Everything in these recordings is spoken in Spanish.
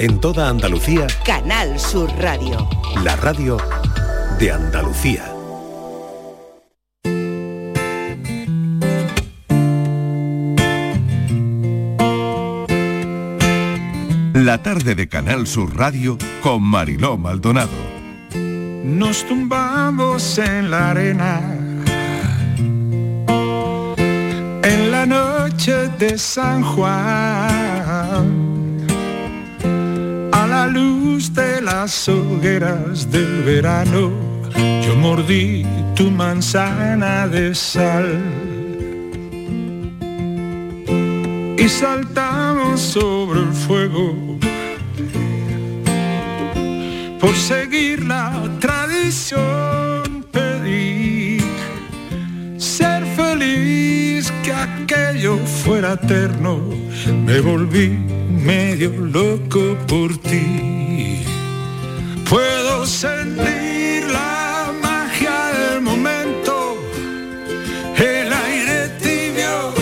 En toda Andalucía, Canal Sur Radio. la radio de Andalucía. La tarde de Canal Sur Radio con Mariló Maldonado. Nos tumbamos en la arena en la noche de San Juan luz de las hogueras del verano. Yo mordí tu manzana de sal. Y saltamos sobre el fuego por seguir la tradición. Pedí ser feliz que aquello fuera eterno. Me volví medio loco por ti. Puedo sentir la magia del momento el aire tibio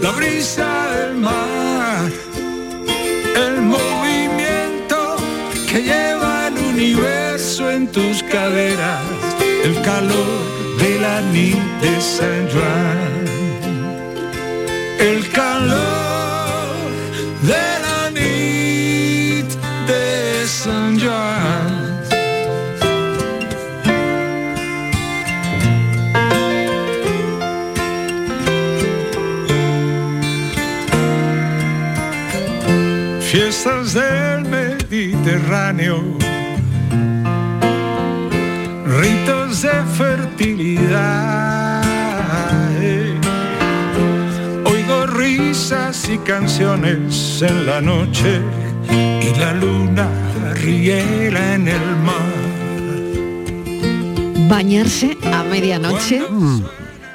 la brisa del mar el movimiento que lleva el universo en tus caderas, el calor de la nit de San Juan, el calor de Del Mediterráneo, ritos de fertilidad. Oigo risas y canciones en la noche y la luna riela en el mar. Bañarse a medianoche.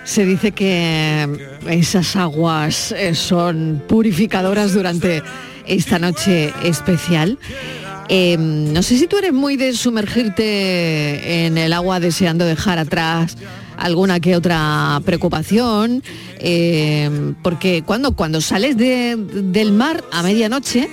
Se dice que esas aguas eh, son purificadoras durante esta noche especial. Eh, no sé si tú eres muy de sumergirte en el agua deseando dejar atrás alguna que otra preocupación, eh, porque cuando, cuando sales de- del mar a medianoche,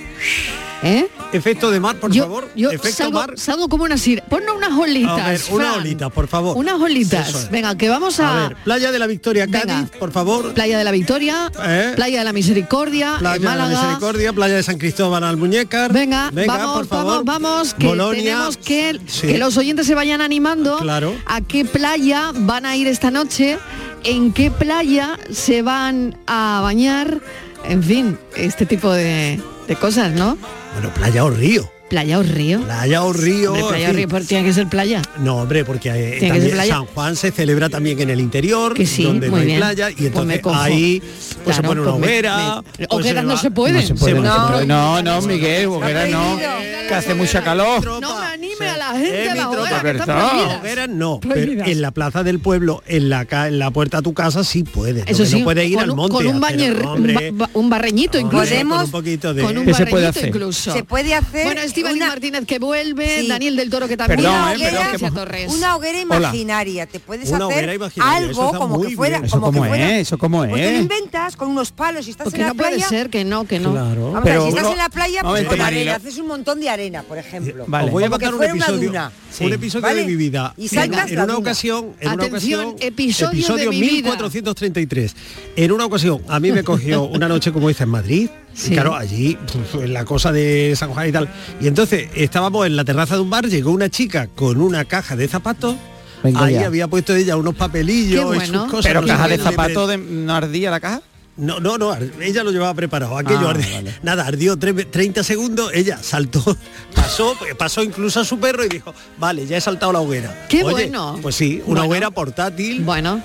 ¿eh? Efecto de mar, por yo, favor. yo Efecto salgo, mar. salgo como una sir. Ponnos unas olitas. A ver, una olita, por favor. Unas olitas. Es. Venga, que vamos a. A ver, Playa de la Victoria, Venga. Cádiz, por favor. Playa de la Victoria, ¿Eh? Playa de la Misericordia, Playa en de la Málaga. Misericordia, Playa de San Cristóbal Almuñécar. Venga, Venga, vamos, por favor. vamos, vamos, que Bolonia. tenemos que, Sí. que los oyentes se vayan animando Claro. a qué playa van a ir esta noche, en qué playa se van a bañar, en fin, este tipo de, de cosas, ¿no? Bueno, playa o río. Playa o río. Playa o río. Hombre, playa o río, pues tiene que ser playa. No, hombre, porque eh, también. San Juan se celebra también en el interior, Que sí, donde muy no hay bien. playa, y Pues entonces cojo. ahí pues se pone una pues hoguera. pues hogueras no se puede. No se puede, no, se va- puede. no, no, Miguel, hoguera no, que hace mucha calor. No me anime a la gente a la hoguera. Hogueras no, pero en la plaza del pueblo, en la, ca- en la puerta a tu casa sí puede. Eso sí, no puede ir con al un- monte. con un bañer- hombre, un ba- un barreñito incluso. con un poquito de Con un ¿Qué se puede barreñito hacer? incluso. Se puede hacer Estíbaliz una- Martínez que vuelve, Sí. Daniel del Toro que también. Perdón, Una eh, perdón, hoguera- que Gracias, Torres. Una hoguera Hola. imaginaria, te puedes Una hoguera hacer algo como que fuera, bien. Eso como que cómo fuera- es, eso cómo Pues te lo es. inventas con unos palos y estás Porque en la no puede playa. ser que no, que no. Claro. Vamos a ver, Pero si estás en la playa, pues Momento, con arena, haces un montón de arena, por ejemplo. Vale. Os voy a Como que contar un una episodio, un episodio de mi vida. Y saltas en una ocasión, en una Atención, ocasión, episodio de mi vida. 1433. En una ocasión, a mí me cogió una noche como dice en Madrid. Sí. Y claro, allí pf, en la cosa de San Juan y tal. Y entonces estábamos en la terraza de un bar, llegó una chica con una caja de zapatos. Venga ahí ya. había puesto ella unos papelillos Qué y bueno. sus cosas. Pero no caja de zapatos de, no ardía la caja. No, no, no, ella lo llevaba preparado. Aquello Ah, ardi- vale. Nada, ardió tre- 30 segundos, ella saltó, pasó, pasó incluso a su perro y dijo, vale, ya he saltado la hoguera. ¡Qué Oye, bueno! Pues sí, una Bueno. hoguera portátil, Bueno.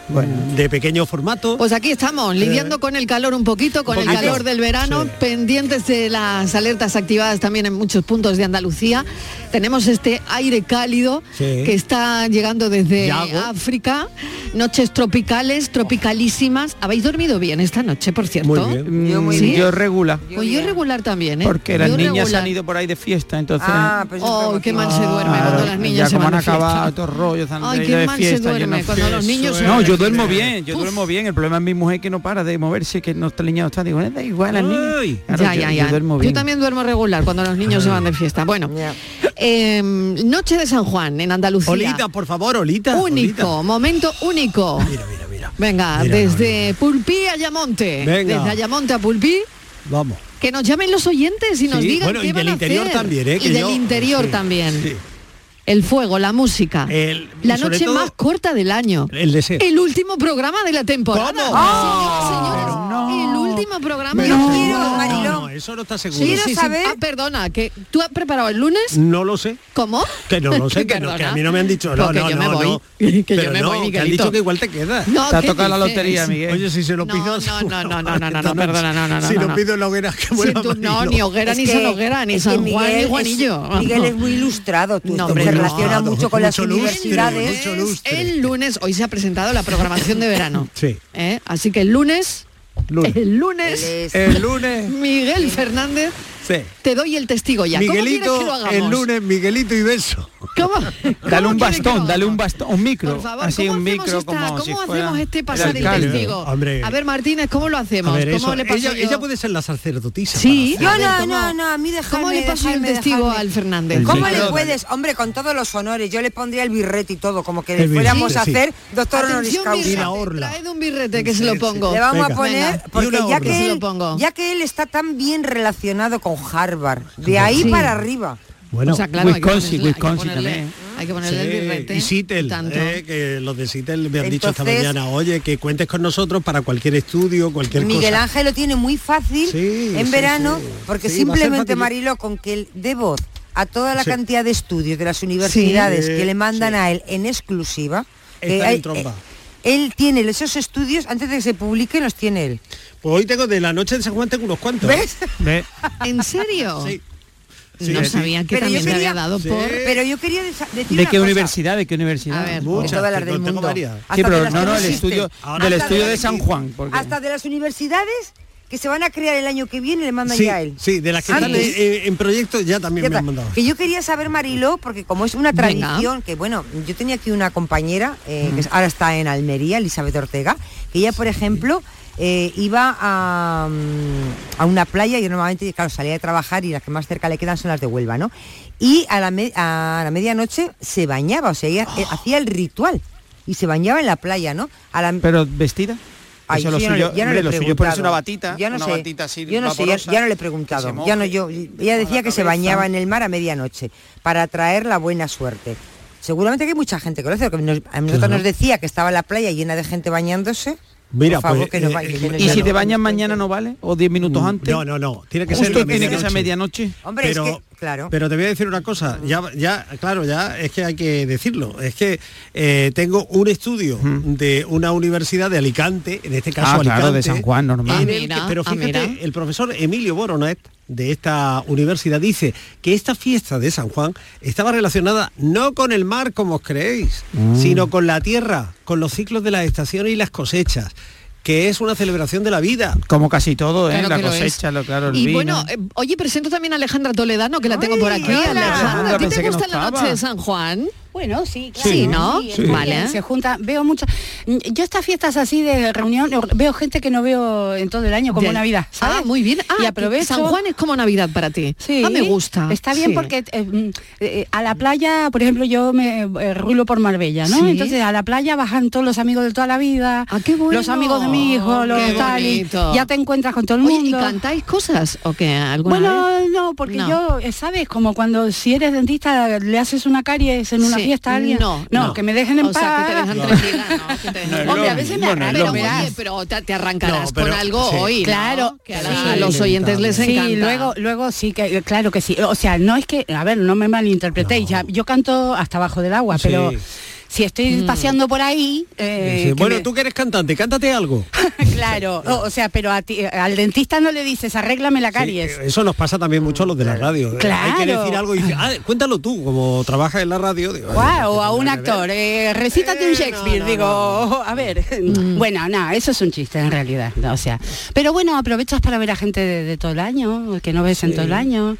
de pequeño formato. Pues aquí estamos, lidiando con el calor un poquito, con el poquito. calor del verano, Sí. pendientes de las alertas activadas también en muchos puntos de Andalucía. Tenemos este aire cálido Sí. que está llegando desde Yago. África. Noches tropicales, tropicalísimas. ¿Habéis dormido bien esta noche? por cierto. Muy bien. Yo muy ¿Sí? bien. Yo regular. Pues yo regular también, ¿eh? Porque las Yo niñas regular. han ido por ahí de fiesta, entonces... Ah, pues Oh, qué que- mal se duerme Claro, cuando las niñas ya se como van han de fiesta. acabado estos rollos, han Ay, qué de mal fiesta, se yo duerme no- cuando los niños se No, yo duermo bien, yo Uf. duermo bien. El problema es mi mujer que no para de moverse, que no está liñado está. Digo, "Eh, da igual a las niñas. Ay. Claro, ya, yo- ya, yo también duermo regular cuando los niños se van de fiesta. Bueno. eh, noche de San Juan en Andalucía. Olita, por favor, Olita. Único, momento único. Mira, mira, mira. Venga, Mira, desde Pulpí a Ayamonte. Venga. Desde Ayamonte a Pulpí. Vamos. Que nos llamen los oyentes y nos Sí, digan bueno, qué y van del a interior hacer. también, ¿eh? Y que del yo- interior sí, también. sí. El fuego, la música. El- y la noche más corta del año. El deseo. El último programa de la temporada. ¿Cómo? Señoras, señores, No. el último programa Yo quiero. No, no, eso no está seguro. Quiero saber- Ah, perdona, que tú has preparado el lunes. No lo sé. ¿Cómo? Que no lo sé, que, no, que a mí no me han dicho. No, Porque no, yo no, me voy. no. Que Pero yo me no, voy, que han Miguelito. dicho que igual te queda. No, Te ha ¿qué tocado la lotería, Miguel. Oye, si se lo No, pido... no, no, no, no, no, no, perdona, no, no, no, Si no, lo no. pido en la hoguera, que muera no, ni hoguera, ni San Hoguera, ni San Juan, Miguel ni es- Juanillo. Miguel es muy ilustrado, tú hombre, relaciona mucho con las universidades. El lunes, hoy se ha presentado la programación de verano. Sí. ¿Eh? Así que el lunes, Lunes. el lunes, El lunes... Miguel Fernández, Sí. te doy el testigo ya. ¿Cómo quieres Miguelito, que lo hagamos? el lunes, Miguelito y beso. ¿Cómo? Dale ¿Cómo un bastón, dale un bastón, un micro. Por favor, así ¿cómo un micro esta- como ¿Cómo si hacemos este pasar el, alcalde. testigo? Hombre. A ver, Martínez, ¿cómo lo hacemos? ver, ¿Cómo eso, le paso ella, yo? ella puede ser la sacerdotisa. Sí. No, ver, no, ¿cómo- no, no, a mí dejarme, ¿Cómo le paso el testigo dejarme. al Fernández? El ¿Cómo Sí. le puedes? Hombre, con todos los honores, yo le pondría el birrete y todo, como que le fuéramos a hacer doctor honoris causa. Orla. traed un birrete que se lo pongo. Le vamos a poner, porque ya que él está tan bien relacionado con Harvard, de ahí Sí. para arriba. Bueno, o sea, claro, hay Wisconsin, hay Wisconsin ponerle- también. Hay que ponerle el birrete. y Seattle, Tanto. eh, que los de Seattle me han dicho esta mañana, oye, que cuentes con nosotros para cualquier estudio, cualquier Miguel cosa. Ángel lo tiene muy fácil Sí, en sí, verano, sí. porque simplemente. Mariló, con que él dé voz a toda la Sí. cantidad de estudios de las universidades Sí. que le mandan Sí. a él en exclusiva, que Están en tromba. eh, él tiene esos estudios, antes de que se publiquen, los tiene él. Pues hoy tengo de la noche de San Juan tengo unos cuantos. ¿Ves? Ve, ¿En serio? Sí. no Sí, sabía que Pero yo también me quería- había dado Sí. por... Pero yo quería decir ¿De qué cosa. universidad? ¿De qué universidad? A ver. Muchas, de todas las del mundo. Hasta pero de las no, no, el existen. estudio, Ahora del estudio de San Juan. Porque... Hasta de las universidades que se van a crear el año que viene le mandan Sí, ya a él. sí, de las que están Antes- en, en proyectos ya también Ya me han mandado. Que yo quería saber, Mariló, porque como es una Venga. tradición, que bueno, yo tenía aquí una compañera, eh, que ahora está en Almería, Elizabeth Ortega, que ella, por ejemplo, eh, iba a, mm, a una playa y normalmente, claro, salía de trabajar y las que más cerca le quedan son las de Huelva, ¿no? Y a la, me- a la medianoche se bañaba, o sea, ella eh, hacía el ritual y se bañaba en la playa, ¿no? A la, Pero vestida. Ay, Eso lo yo ya no suyo, le- ya no hombre, le he lo suyo es preguntado. ponerse una batita, Ya no una sé, batita así yo no sé, ya, no le he que preguntado. Ya no, yo, que ella decía que se bañaba en el mar a medianoche para traer la buena suerte. Seguramente que hay mucha gente que lo hace, porque nos- a nosotros Claro. nos decía que estaba la playa llena de gente bañándose. Mira, Por favor, pues, que nos eh, eh, que ¿Y si te bañas mañana no vale? ¿O 10 minutos antes? No, no, no. Tiene que ser Justo tiene que ser medianoche. medianoche. Hombre, pero, es que, claro. pero te voy a decir una cosa, ya, ya, claro, ya es que hay que decirlo. Es que eh, tengo un estudio de una universidad de Alicante, en este caso Ah, Alicante. claro, de San Juan, normal. Ah, el mira, que- pero ah, fíjate, el profesor Emilio Boronet de esta universidad dice que esta fiesta de San Juan estaba relacionada no con el mar como os creéis, Mm. sino con la tierra, con los ciclos de las estaciones y las cosechas, que es una celebración de la vida. Como casi todo, ¿eh? Claro la lo cosecha, es. lo claro, el Y vino. bueno, eh, oye, presento también a Alejandra Toledano, que la tengo por aquí. hola. Alejandra, ¿a ti te no gusta la noche de San Juan? Bueno, sí, claro. Sí, ¿no? Sí. Vale. Se junta, veo muchas. Yo estas fiestas así de reunión, veo gente que no veo en todo el año, como De- Navidad, ¿sabes? Ah, muy bien. Ah, y aprovecho. San Juan es como Navidad para ti. Sí, Ah, me gusta. Está bien Sí. porque eh, mm, eh, a la playa, por ejemplo, yo me eh, rulo por Marbella, ¿no? Sí. Entonces a la playa bajan todos los amigos de toda la vida, Ah, qué bueno. los amigos de mi hijo, los Qué tal, y ya te encuentras con todo el Oye, mundo. ¿y cantáis cosas o qué? ¿Alguna Bueno, vez? no, porque No. yo, eh, ¿sabes? Como cuando si eres dentista le haces una caries en una. Fiesta a alguien. No, no, no. que me dejen en o sea, que te paz. dejan tranquila, ¿no? Que te- Hombre, a veces me Pero, te, te arrancarás No, pero- con algo sí. hoy, ¿no? Claro, que a, sí. los oyentes les Sí, encanta. luego, luego sí que claro que sí. O sea, no es que, a ver, no me malinterpretéis, ya, yo canto hasta abajo del agua, Sí. pero si estoy Mm. paseando por ahí, eh, Sí, que bueno, me- tú que eres cantante, cántate algo. claro, o, o sea, pero a ti- al dentista no le dices, arréglame la caries. Sí, eso nos pasa también mucho a los de la radio. Eh, Hay que Claro. decir algo y dice, ah, cuéntalo tú, como trabajas en la radio. digo, "Ay, Guau, ¿qué o a un tendrá que ver?". actor, eh, recítate un Shakespeare, digo, a ver, Mm. bueno, no, eso es un chiste en realidad, no, o sea, pero bueno, aprovechas para ver a gente de, de todo el año, que no ves en todo el año,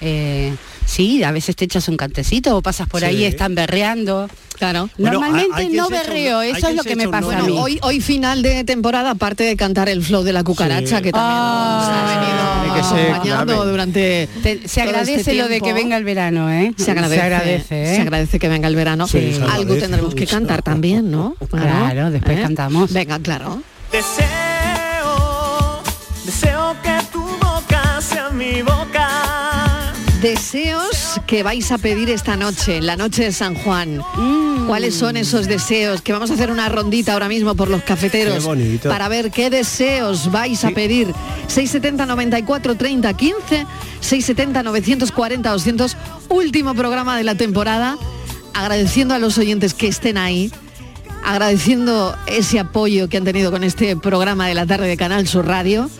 eh, sí, a veces te echas un cantecito o pasas por ahí están berreando, Claro. Bueno, Normalmente hay- hay quien no se un- berreo, eso es lo se que me pasa a mí. Bueno, hoy, hoy final de temporada, aparte de cantar el flow de la cucaracha, Sí. que también Ah. nos ha venido acompañando clave. durante Te- se todo agradece este lo de que venga el verano, ¿eh? Se agradece, se agradece, ¿eh? agradece que venga el verano. Sí, se Algo agradece tendremos que cantar también, ¿no? Claro, después cantamos. Venga, claro. Deseo, deseo que tu boca sea mi boca. Deseos que vais a pedir esta noche, en la noche de San Juan. Mm. ¿Cuáles son esos deseos? Que vamos a hacer una rondita ahora mismo por los cafeteros Qué bonito. para ver qué deseos vais a pedir. 670 94 30 15, 670 940 200, último programa de la temporada. Agradeciendo a los oyentes que estén ahí, agradeciendo ese apoyo que han tenido con este programa de la tarde de Canal Sur Radio.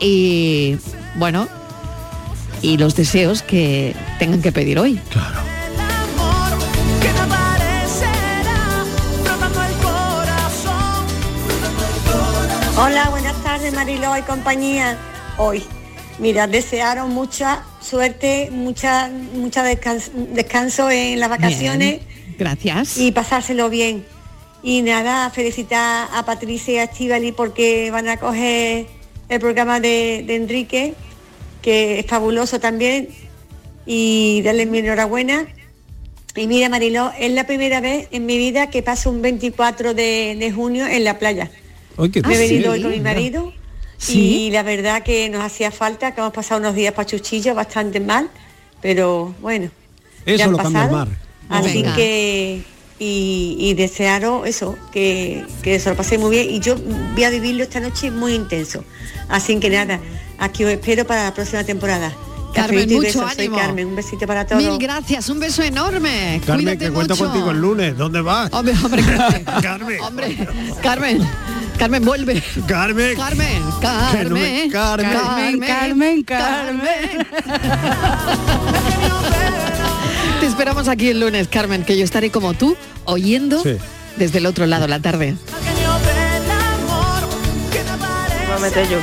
Y bueno, y los deseos que tengan que pedir hoy. Hola, buenas tardes Mariló y compañía. Hoy, mira, desearon mucha suerte, mucha, mucha descanso, descanso en las vacaciones Bien, Gracias. y pasárselo bien. Y nada, felicitar a Patricia y a Estivali porque van a coger el programa de, de Enrique, que es fabuloso también, y darle mi enhorabuena. Y mira, Mariló, es la primera vez en mi vida que paso un 24 de, de junio en la playa. Ay, qué Me he venido hoy con mi marido Sí. y la verdad que nos hacía falta, que hemos pasado unos días pachuchillos bastante mal, pero bueno, Eso ya han lo cambia el pasado. mar. Así Venga. que y, y desearos eso, que, que se lo paséis muy bien y yo voy a vivirlo esta noche muy intenso. Así que nada, aquí os espero para la próxima temporada. Carmen, mucho besos, soy ánimo. Carmen, un besito para todos. Mil gracias, un beso enorme. Carmen, Cuídate que cuento mucho. contigo el lunes. ¿Dónde vas? Hombre, hombre, Carmen. Carmen. Hombre, Carmen. Carmen, vuelve. Carmen. Carmen, Que no Carmen, me- Carmen. Carmen, Carmen, Te esperamos aquí el lunes, Carmen, que yo estaré como tú, oyendo Sí. desde el otro lado la tarde. Aparecerá.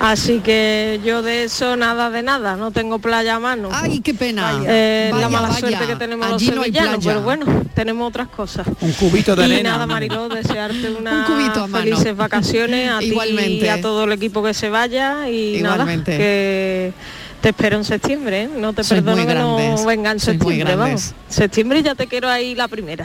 Así que yo de eso nada de nada, no tengo playa a mano. Ay, qué pena. Eh, Vaya, la mala vaya. suerte que tenemos Allí los no sevillanos, playa. pero bueno, tenemos otras cosas. Un cubito de y arena. nada, Mariló, desearte unas Un cubito a mano. felices vacaciones a ti Igualmente. y a todo el equipo que se vaya y Igualmente. nada, que te espero en septiembre, ¿eh? no te perdono que no venga en septiembre, vamos. Septiembre ya te quiero ahí la primera.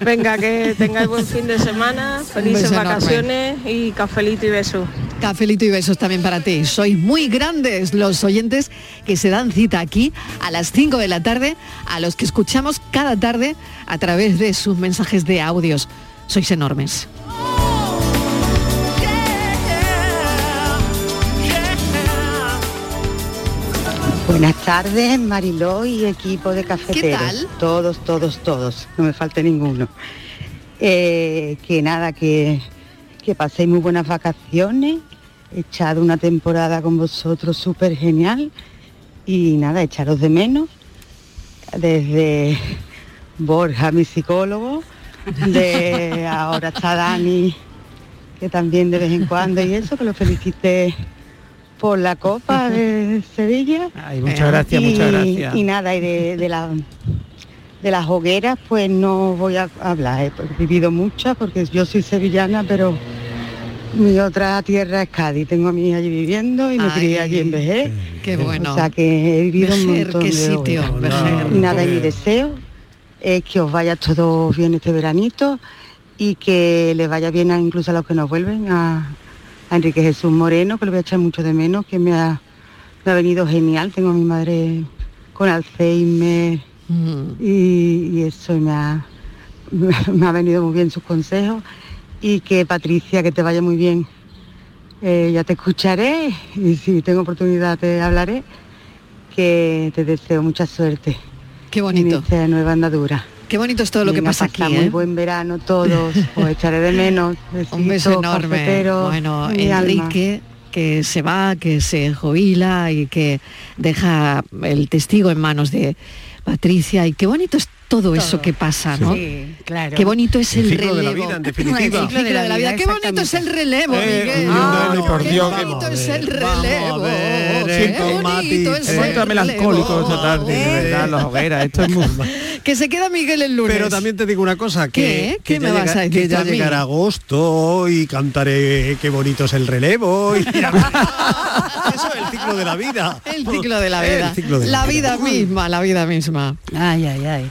Venga, que tengáis buen fin de semana, felices enorme. vacaciones y cafelito y besos. Cafelito y besos también para ti. Sois muy grandes los oyentes que se dan cita aquí a las 5 de la tarde, a los que escuchamos cada tarde a través de sus mensajes de audios. Sois enormes. Buenas tardes, Mariló y equipo de cafeteros. tal? Todos, todos, todos. No me falte ninguno. Eh, que nada, que, que paséis muy buenas vacaciones. He echado una temporada con vosotros súper genial. Y nada, echaros de menos. Desde Borja, mi psicólogo. De ahora está Dani, que también de vez en cuando y eso, que lo felicité por la Copa de Sevilla. Ay, muchas gracias, muchas Y- gracias. Y nada, y de, de la- de las hogueras, pues no voy a hablar. He vivido muchas porque yo soy sevillana, pero mi otra tierra es Cádiz. Tengo a mi hija allí viviendo y me crié allí en Vejez. Qué bueno. O sea que he vivido un Vejer, montón qué de sitio, hogueras. Vejer. Y nada, y mi deseo es que os vaya todo bien este veranito y que le vaya bien a, incluso a los que nos vuelven, a, a Enrique Jesús Moreno, que lo voy a echar mucho de menos, que me ha, me ha venido genial. Tengo a mi madre con Alzheimer Mm. y, y eso y me ha, me ha venido muy bien sus consejos. Y que Patricia, que te vaya muy bien. Eh, ya te escucharé y si tengo oportunidad te hablaré. Que te deseo mucha suerte Qué en bonito. esta nueva andadura. Qué bonito es todo lo que pasa aquí, pasad muy ¿eh? buen verano todos. Os echaré de menos. Un beso enorme. Bueno, mi alma. Enrique, que se va, que se jubila y que deja el testigo en manos de Patricia. Y qué bonito es todo, eso que pasa, ¿no? Sí, claro. Qué bonito es el, El ciclo de la relevo. vida, en definitiva. El ciclo de la vida. Qué bonito es el relevo, Eh, Miguel. Miguel, por qué Dios, bonito es el relevo. ver, Qué bonito es He el vuelto melancólico esta tarde, de Eh. verdad, las hogueras. Esto es muy... Que se queda Miguel el lunes. Pero también te digo una cosa, que, ¿Qué? que ¿Qué ya me vas llega- a decir que ya llegará agosto y cantaré qué bonito es el relevo. y- Eso es el ciclo de la vida. El ciclo de la vida. de la vida misma, la vida misma. Ay, ay, ay.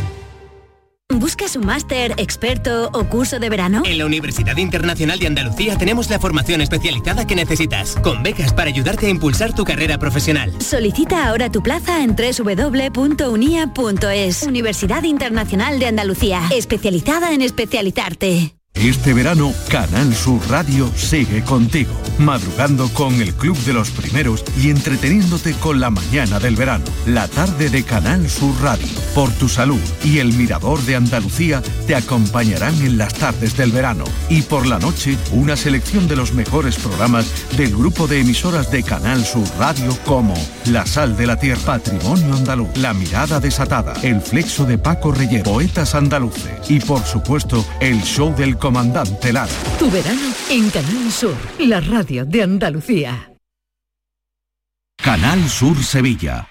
¿Buscas un máster, experto o curso de verano? En la Universidad Internacional de Andalucía tenemos la formación especializada que necesitas, con becas para ayudarte a impulsar tu carrera profesional. Solicita ahora tu plaza en www.unia.es. Universidad Internacional de Andalucía, especializada en especializarte. Este verano, Canal Sur Radio sigue contigo, madrugando con el Club de los Primeros y entreteniéndote con la mañana del verano. La tarde de Canal Sur Radio, por tu salud y el Mirador de Andalucía te acompañarán en las tardes del verano. Y por la noche, una selección de los mejores programas del grupo de emisoras de Canal Sur Radio como La Sal de la Tierra, Patrimonio Andaluz, La Mirada Desatada, El Flexo de Paco Reyes, Poetas Andaluces y por supuesto, el show del comandante Lara. Tu verano en Canal Sur, la radio de Andalucía. Canal Sur Sevilla.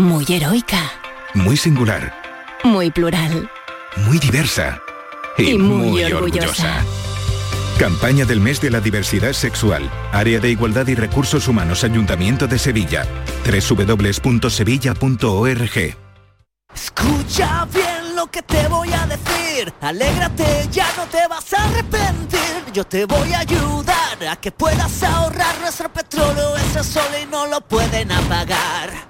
muy heroica, muy singular, muy plural. muy diversa y, Y muy muy, orgullosa. orgullosa. Campaña del mes de la diversidad sexual. Área de Igualdad y Recursos Humanos Ayuntamiento de Sevilla. www.sevilla.org. Escucha bien lo que te voy a decir. Alégrate, ya no te vas a arrepentir. Yo te voy a ayudar a que puedas ahorrar nuestro petróleo. Ese sol y no lo pueden apagar.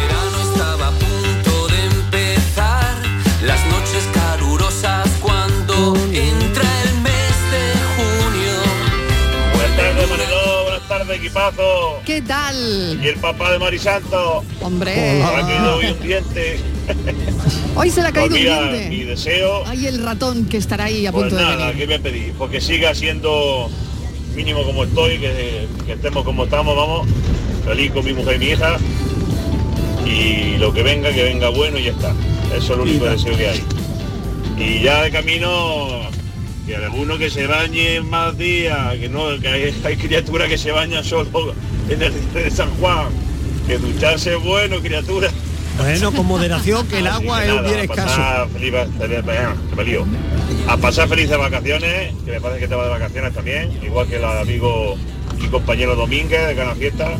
¿Qué tal? Y el papá de Marisanto. Hombre. Ha caído hoy un diente. Hoy se le ha caído Pues un diente. Mi deseo, Ay, el ratón que estará ahí a pues punto de nada, venir. ¿qué voy a pedir? Porque siga siendo mínimo como estoy, que, que estemos como estamos, vamos. Feliz con mi mujer y mi hija. Y lo que venga, que venga bueno y ya está. Eso es lo único deseo que hay. Y ya de camino, que alguno que se bañe más días, que no, que hay, hay criaturas que se bañan solo en el de San Juan. Que ducharse es bueno, criatura. Bueno, con moderación, que el Así agua que es un bien escaso. feliz lío. A pasar felices vacaciones, que me parece que te va de vacaciones también, igual que el amigo y compañero Domínguez de Canal Fiesta.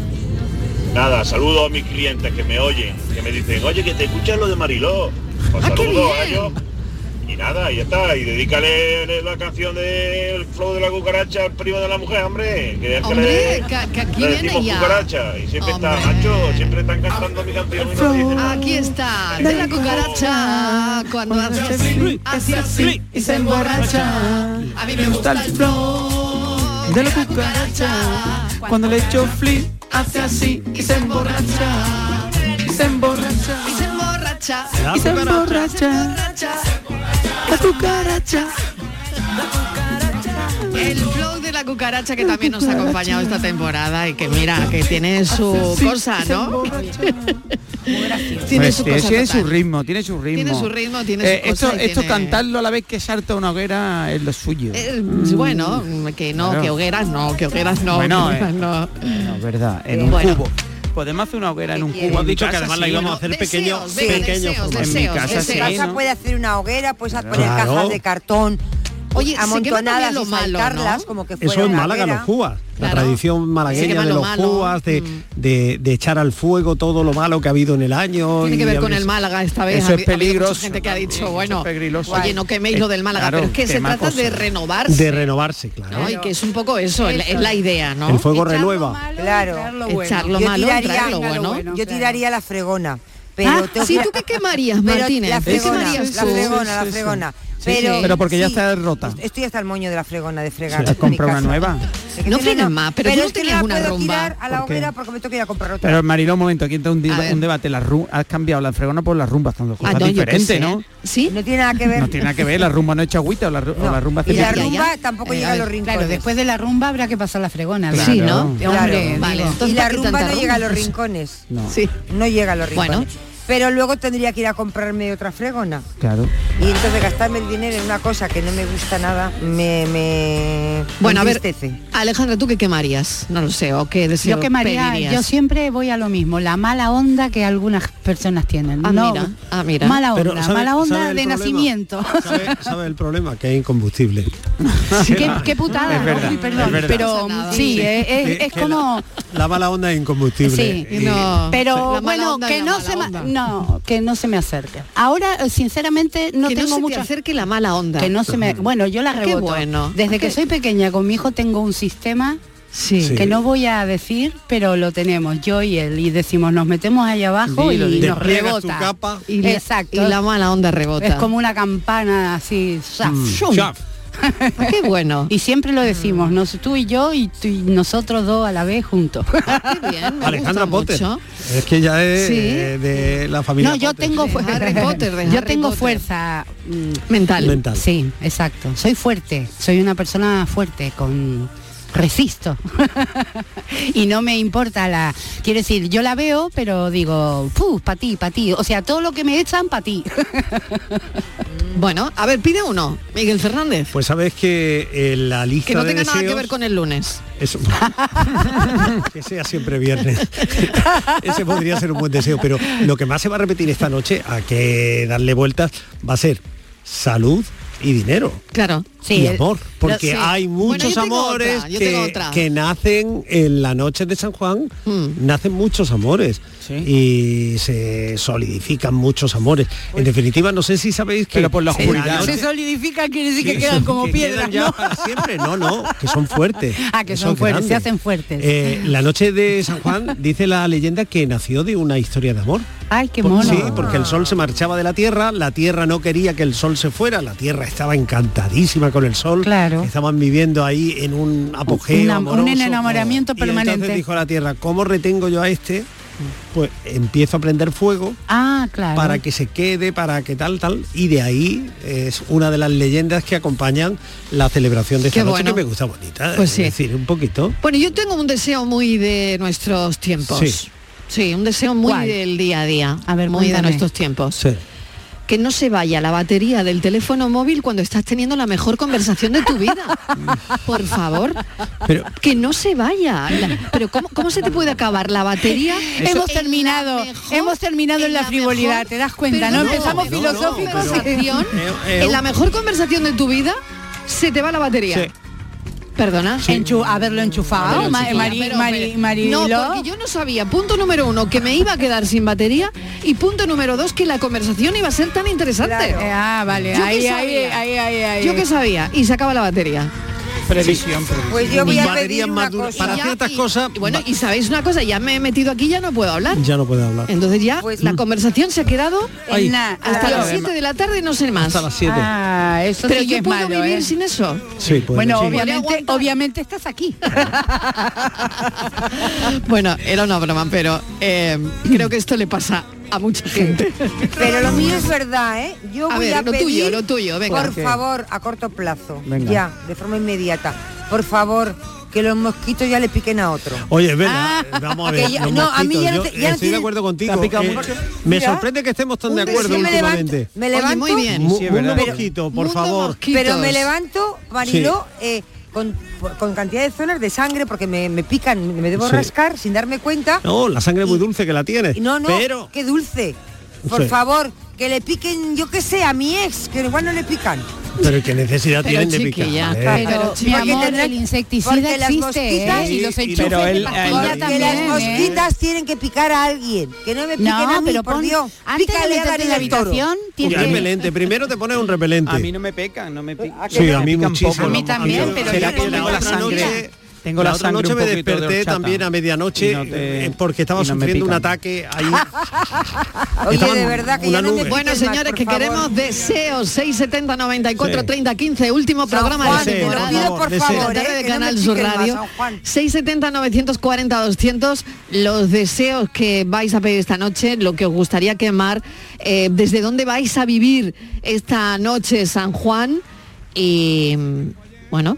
Nada, saludo a mis clientes que me oyen, que me dicen, oye, que te escuchas lo de Mariló. Pues Ah, qué saludo a ellos y nada, y ya está. Y dedícale la canción del flow de la cucaracha al primo de la mujer, hombre. Que es que le, que- que aquí le viene decimos ya. cucaracha. Y siempre está. Nacho, siempre están cantando mi canción y no dicen. Aquí está, de la cucaracha, cuando hace así, hace así y se emborracha. A mí me gusta el flow de la cucaracha. Cuando le echo flip, hace así y se emborracha. Y se emborracha. Y se emborracha. Y se emborracha. La cucaracha. El flow de la cucaracha que también nos ha acompañado esta temporada y que mira, que tiene su cosa, ¿no? tiene Pues su tiene, cosa tiene su ritmo, tiene su ritmo. Tiene su ritmo, tiene su Eh, esto, cosa esto tiene- cantarlo a la vez que salta una hoguera es lo suyo. Eh, bueno, que no, Claro. que hogueras no, que hogueras no, Bueno, que eh, hogueras no. No, es verdad, en un Bueno. cubo. Podemos hacer una hoguera en un cubo. Hemos dicho que además la íbamos a hacer pequeño, pequeño. En mi casa sí, En casa ¿no? puede hacer una hoguera, puedes poner Claro. cajas de cartón Oye, amontonadas y malo, saltarlas ¿no? como que fuera Eso en Málaga, los cubas. La Claro. tradición malagueña de lo los malo. Mm. cubas, de, de, de echar al fuego todo lo malo que ha habido en el año. Tiene que ver con el Málaga esta vez. Eso Ha es habi- ha peligroso gente que ha dicho, bueno, peligroso. oye, no queméis lo del Málaga, Claro, pero es que se trata de renovarse. De renovarse, claro. ¿no? Y que es un poco eso, es la- es la idea, ¿no? El fuego renueva. Claro. Echar lo Yo malo, lo bueno. yo tiraría la fregona. Pero Ah, ¿sí? ¿Tú qué quemarías, Martínez? La ¿Qué fregona, la fregona. Sí, Pero, pero porque ya está rota. Estoy hasta el moño de la fregona, de fregar. Sí. Compra una nueva. Es que No friegues más, pero tú no que tenías la una puedo rumba. tirar a la ¿Por hoguera porque me tengo que ir a comprar otra. Pero Mariló, un momento, aquí entra un, un debate. La has cambiado la fregona por la rumba, son dos Ah, cosas no, qué diferentes. ¿no? ¿Sí? No tiene nada que ver. No tiene nada que ver, la rumba no echa agüita o la, ru- o No. la rumba hace y la rumba tampoco Eh, llega a a los rincones. Claro, después de la rumba habrá que pasar la fregona. Claro. Sí, ¿no? Claro. Hombre, Vale, entonces, y la ¿para qué rumba no llega a los rincones. No, Sí. No llega a los rincones. Bueno. Pero luego tendría que ir a comprarme otra fregona. claro. Y entonces gastarme el dinero en una cosa que no me gusta nada me, me Bueno, a me ver. Alejandra, ¿tú qué quemarías? No lo sé, o qué deseo Yo quemaría, pedirías? yo siempre voy a lo mismo, la mala onda que algunas personas tienen. Ah, no, mira, ah, mira. Mala onda, Pero, ¿sabe- mala onda de problema? nacimiento. ¿Sabe, sabe el problema? Que hay incombustible. qué, qué putada, Es ¿no? verdad, Uy, perdón, es pero No sí, Sí. es, es- es como La mala onda es incombustible. Sí, Y- no. pero La bueno, que no se. No, que no se me acerque. Ahora eh, sinceramente no que tengo no se mucho te acerque la mala onda. que no se me, bueno, yo la Qué reboto. bueno. Desde que Qué- soy pequeña con mi hijo tengo un sistema Sí. Sí. que no voy a decir, pero lo tenemos yo y él y decimos nos metemos allá abajo Dilo, y nos rebota. capa. Y la, Exacto. y la mala onda rebota. Es como una campana así. zaf, Mm. Qué bueno. Y siempre lo decimos, nos- tú y yo y, tú y nosotros dos a la vez juntos. Qué bien, me Alejandra gusta Potter. mucho. Es que ya es Sí. eh, de la familia No, yo Potter. tengo Harry Potter, de yo tengo Potter. fuerza mm, Mental. mental. Sí, exacto. Soy fuerte, soy una persona fuerte, con resisto. y no me importa la. Quiero decir, yo la veo, pero digo, para ti, para ti. O sea, todo lo que me echan, para ti. Bueno, a ver, pide uno, Miguel Fernández. Pues sabes que eh, la lista Que no de tenga nada que ver con el lunes. Eso- que sea siempre viernes. Ese podría ser un buen deseo, pero lo que más se va a repetir esta noche, a que darle vueltas, va a ser salud y dinero. Claro. Sí, y amor, porque sí. hay muchos amores otra, que, nacen en la noche de San Juan, Mm. nacen muchos amores Sí. y se solidifican muchos amores. En definitiva, no sé si sabéis que Pero por la oscuridad. noche- Se solidifica, quiere decir que Sí, quedan como que piedras, quedan ya ¿no? siempre. No, no, que son fuertes. Ah, que son fuertes, se hacen fuertes. Eh, la noche de San Juan dice la leyenda que nació de una historia de amor. Ay, qué mono. Sí, porque el sol se marchaba de la tierra, la tierra no quería que el sol se fuera, la tierra estaba encantadísima con el sol. Claro. Estaban viviendo ahí en un apogeo. Una- amoroso. un enamoramiento Y entonces permanente. dijo la tierra, ¿cómo retengo yo a este? Pues empiezo a prender fuego Ah, claro. para que se quede, para que tal, tal. Y de ahí es una de las leyendas que acompañan la celebración de esta Qué noche bueno. que me gusta bonita. Pues es sí. decir, un poquito. Bueno, yo tengo un deseo muy de nuestros tiempos. Sí. Sí, un deseo muy ¿Cuál? del día a día. A ver, muy de nuestros tiempos. Sí. Que no se vaya la batería del teléfono móvil cuando estás teniendo la mejor conversación de tu vida. Por favor. Pero Que no se vaya. La- pero ¿cómo, cómo se te puede acabar la batería? hemos terminado, mejor- hemos terminado en la, frivolidad, mejor- ¿te das cuenta? ¿no? Empezamos no, filosóficos. Eh, eh, en la mejor conversación de tu vida, se te va la batería. Sí. Perdona. Enchu- haberlo enchufado, Ma- Mari- pero, Mari-. No, porque yo no sabía, punto número uno, que me iba a quedar sin batería y punto número dos, que la conversación iba a ser tan interesante. Claro. Ah, vale, Yo ahí, sabía. ahí, ahí, ahí. Yo que sabía, y se acaba la batería. Previsión, previsión. Pues yo voy a pedir una cosa. Para Ya, ciertas y- cosas y Bueno, y sabéis una cosa, ya me he metido aquí, ya no puedo hablar. ya no puede hablar. Entonces ya Pues- la conversación se ha quedado Ay. En la- hasta las 7 de la tarde y no sé más. Hasta las 7. Ah, eso Pero sí que yo es puedo malo, vivir ¿eh? sin eso. Sí, puede, Bueno, sí. obviamente, obviamente estás aquí. Bueno, era una broma, pero eh, creo que esto le pasa a mucha gente. Pero lo mío es verdad, ¿eh? Yo A voy ver, a lo pedir, tuyo, lo tuyo, venga. por ¿Qué? favor, a corto plazo, Venga. ya, de forma inmediata, por favor, que los mosquitos ya le piquen a otro. Oye, es verdad, vamos a ver. Ya- los no, a mí ya no yo te- ya no estoy de tiene- acuerdo contigo. ¿Te ha picado eh, mucho? me Mira, sorprende que estemos tan de Un acuerdo me levanto, últimamente. me Oye, levanto, muy bien. Sí, verdad. mosquito, por favor. mosquitos. pero me levanto, Mariló, eh, con, con cantidad de zonas de sangre porque me, me pican, me debo Sí. rascar sin darme cuenta. No, la sangre es muy dulce que la tienes. Y no, no, Pero qué dulce. Por Sí. favor, que le piquen, yo qué sé, a mi ex, que igual no le pican. Pero qué necesidad Pero, tienen de picar. chiquilla, eh. Pero, mi amor, el insecticida las existe, mosquitas- ¿eh? Y los enchufes pero de él- él- también, las ¿eh? mosquitas tienen que picar a alguien, que no me piquen No, a mí, pero por pon- Dios. antes de Pícale a meterte en la habitación, que... repelente. Primero te pones un repelente. A mí no me pecan, no me pican. Sí, a mí muchísimo. A mí también, pero ¿Será yo que la sangre? Tengo la la otra sangre noche un me de desperté horchata. también a medianoche no te- eh, porque estaba no sufriendo un ataque ahí. Oye, de verdad que ya no me Bueno, señores, que favor. queremos deseos 670 94 Sí. 30 15, último San programa Juan, de te temporada. pido por Deseo. favor, La tarde eh, de Canal Sur más, Radio. San Juan. 670 940 200 los deseos que vais a pedir esta noche, lo que os gustaría quemar, eh, desde dónde vais a vivir esta noche San Juan y bueno,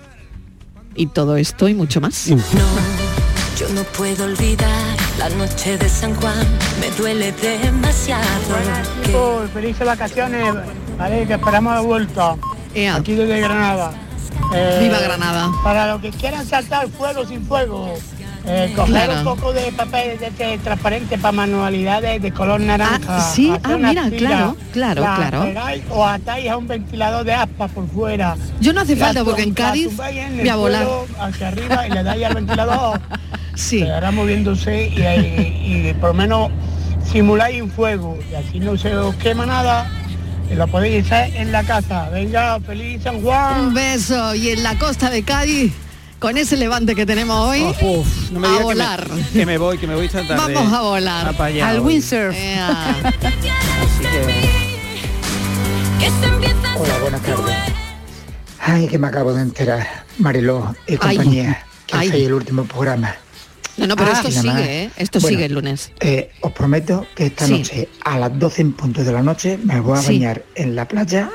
y todo esto y mucho más. Yo no puedo olvidar la noche de San Juan, me duele demasiado. chicos, felices vacaciones, vale, que esperamos de vuelta. Ea. Aquí desde Granada. Eh, Viva Granada. Para los que quieran saltar fuego sin fuego, eh, coger Claro. un poco de papel de este transparente para manualidades de color naranja. Ah, sí, ah, mira, tira, claro, claro, la claro. pegáis o atáis a un ventilador de aspas por fuera. Yo no hace La falta porque en Cádiz en voy a volar. Hacia arriba y le dais al ventilador. Sí. Quedará moviéndose y, y- y por lo menos simuláis un fuego y así no se os quema nada y lo podéis hacer en la casa. Venga, feliz San Juan. Un beso y en la costa de Cádiz con ese levante que tenemos hoy Uf, no me a digas que volar. me, que me voy, que me voy esta tarde. Vamos a volar. a allá Al hoy. windsurf. Que- Hola, buenas tardes. Ay, que me acabo de enterar, Mariló y Ay. compañía, que Ay. hacéis el último programa. No, no, pero Ah, esto sigue, ¿eh? Esto Bueno, sigue el lunes. Eh, os prometo que esta Sí. noche a las 12 en punto de la noche me voy a Sí. bañar en la playa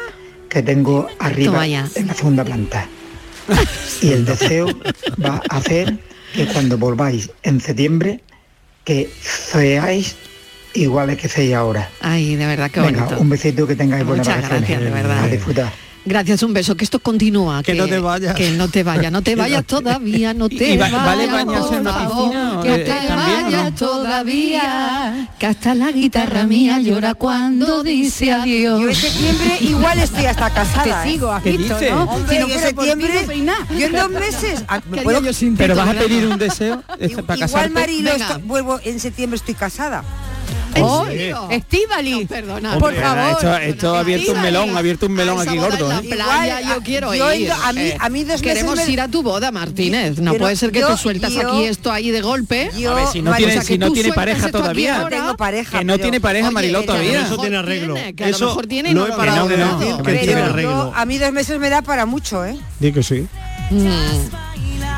que tengo arriba en la segunda planta. Y el deseo va a hacer que cuando volváis en septiembre, que seáis iguales que seáis ahora. Ay, de verdad, Venga, bonito. un besito que tengáis buenas Muchas vacaciones. gracias, de verdad. A disfrutar. Gracias, un beso. Que esto continúa. Que no te vayas. Que no te vayas. No te vayas todavía. No te ¿Y va- vayas. vale bañarse en la piscina Que te también, o vayas no? todavía. Que hasta la guitarra mía llora cuando dice adiós. Yo en septiembre igual estoy hasta casada. Te ¿eh? sigo, ¿Qué Agito, dices? ¿no? Hombre, Si no yo septiembre, yo en dos meses, ah, me ¿Qué puedo- yo sin Pero vas a pedir un deseo es para igual casarte. Marilo, vuelvo en septiembre estoy casada. ¿En Oh? Estíbali. No, perdona. Por Hombre, favor. Esto, esto ha abierto un melón, ha abierto un melón aquí gordo. ¿eh? playa, yo quiero yo ir. a mí- a mí dos meses Queremos me- ir a tu boda, Martínez. No puede ser que yo- tú sueltas yo- aquí esto ahí de golpe. Yo, A ver, si no tiene, o sea, que si no tú tiene sueltas pareja todavía. ahora. tengo pareja. Que no tiene pareja, Mariló, todavía. Eso tiene arreglo. tiene, que a lo Eso mejor tiene y no he parado de decir que tiene arreglo. a mí dos meses me da para mucho, ¿eh? Di que sí.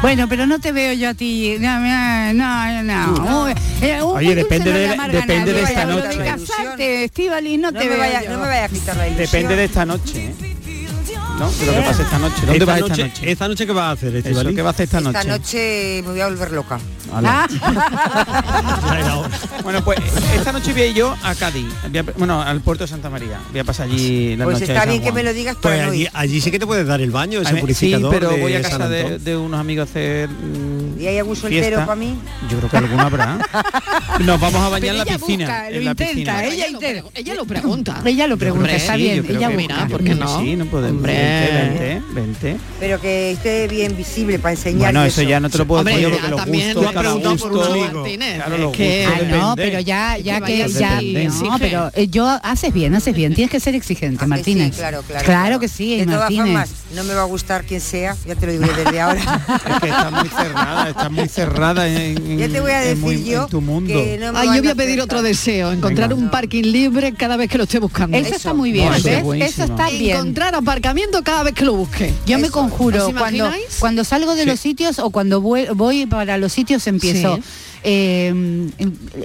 Bueno, pero no te veo yo a ti. No, no, no. no. Uy, eh, un Oye, depende de- depende de esta noche. de casarte, Estíbaliz, no, No te me, veo vaya, yo. no me vaya a quitar la ilusión. Depende de esta noche. ¿eh? ¿No? De lo que pase esta noche. ¿Dónde esta vas noche, esta noche? ¿Esta noche qué vas a hacer, Eso, Estivali? ¿Qué vas a hacer esta noche? Esta noche me voy a volver loca. Ala. Ah. Bueno, pues esta noche voy a ir yo a Cádiz, a- bueno, al puerto de Santa María. Voy a pasar allí la Pues noche de está San bien que me lo digas para Pues allí, allí sí que te puedes dar el baño, A ese ver, sí, purificador pero de voy a casa de, de unos amigos ¿Y hay algún soltero para mí? Yo creo que alguno habrá. Nos vamos a bañar en la piscina. Busca, en lo la intenta, piscina. Ella, ella, ella, lo pregunta. Ella lo pregunta, hombre, está sí, bien. Ella que, busca. ¿por qué no? Sí, no podemos. Hombre. Vente, vente, vente, Pero que esté bien visible para enseñar. Bueno, eso, eso ya no te lo puedo decir porque los gustos, lo cada gusto, por un Martínez. Claro, los que, no, pero ya, ya que, ya, no, pero eh, yo haces bien, haces bien. Tienes que ser exigente, ah, Martínez. claro, claro. Claro que sí, Martínez. no me va a gustar quien sea, ya te lo digo desde ahora. Es que está muy cerrada está muy cerrada en, ya muy, en tu mundo. Ay, ah, yo voy a pedir otro deseo, encontrar un parking libre cada vez que lo esté buscando. Eso, está muy bien. Eso, eso está bien. Encontrar aparcamiento cada vez que lo busque. Yo me conjuro, cuando, cuando salgo de los sitios o cuando voy, voy, para los sitios empiezo. Eh,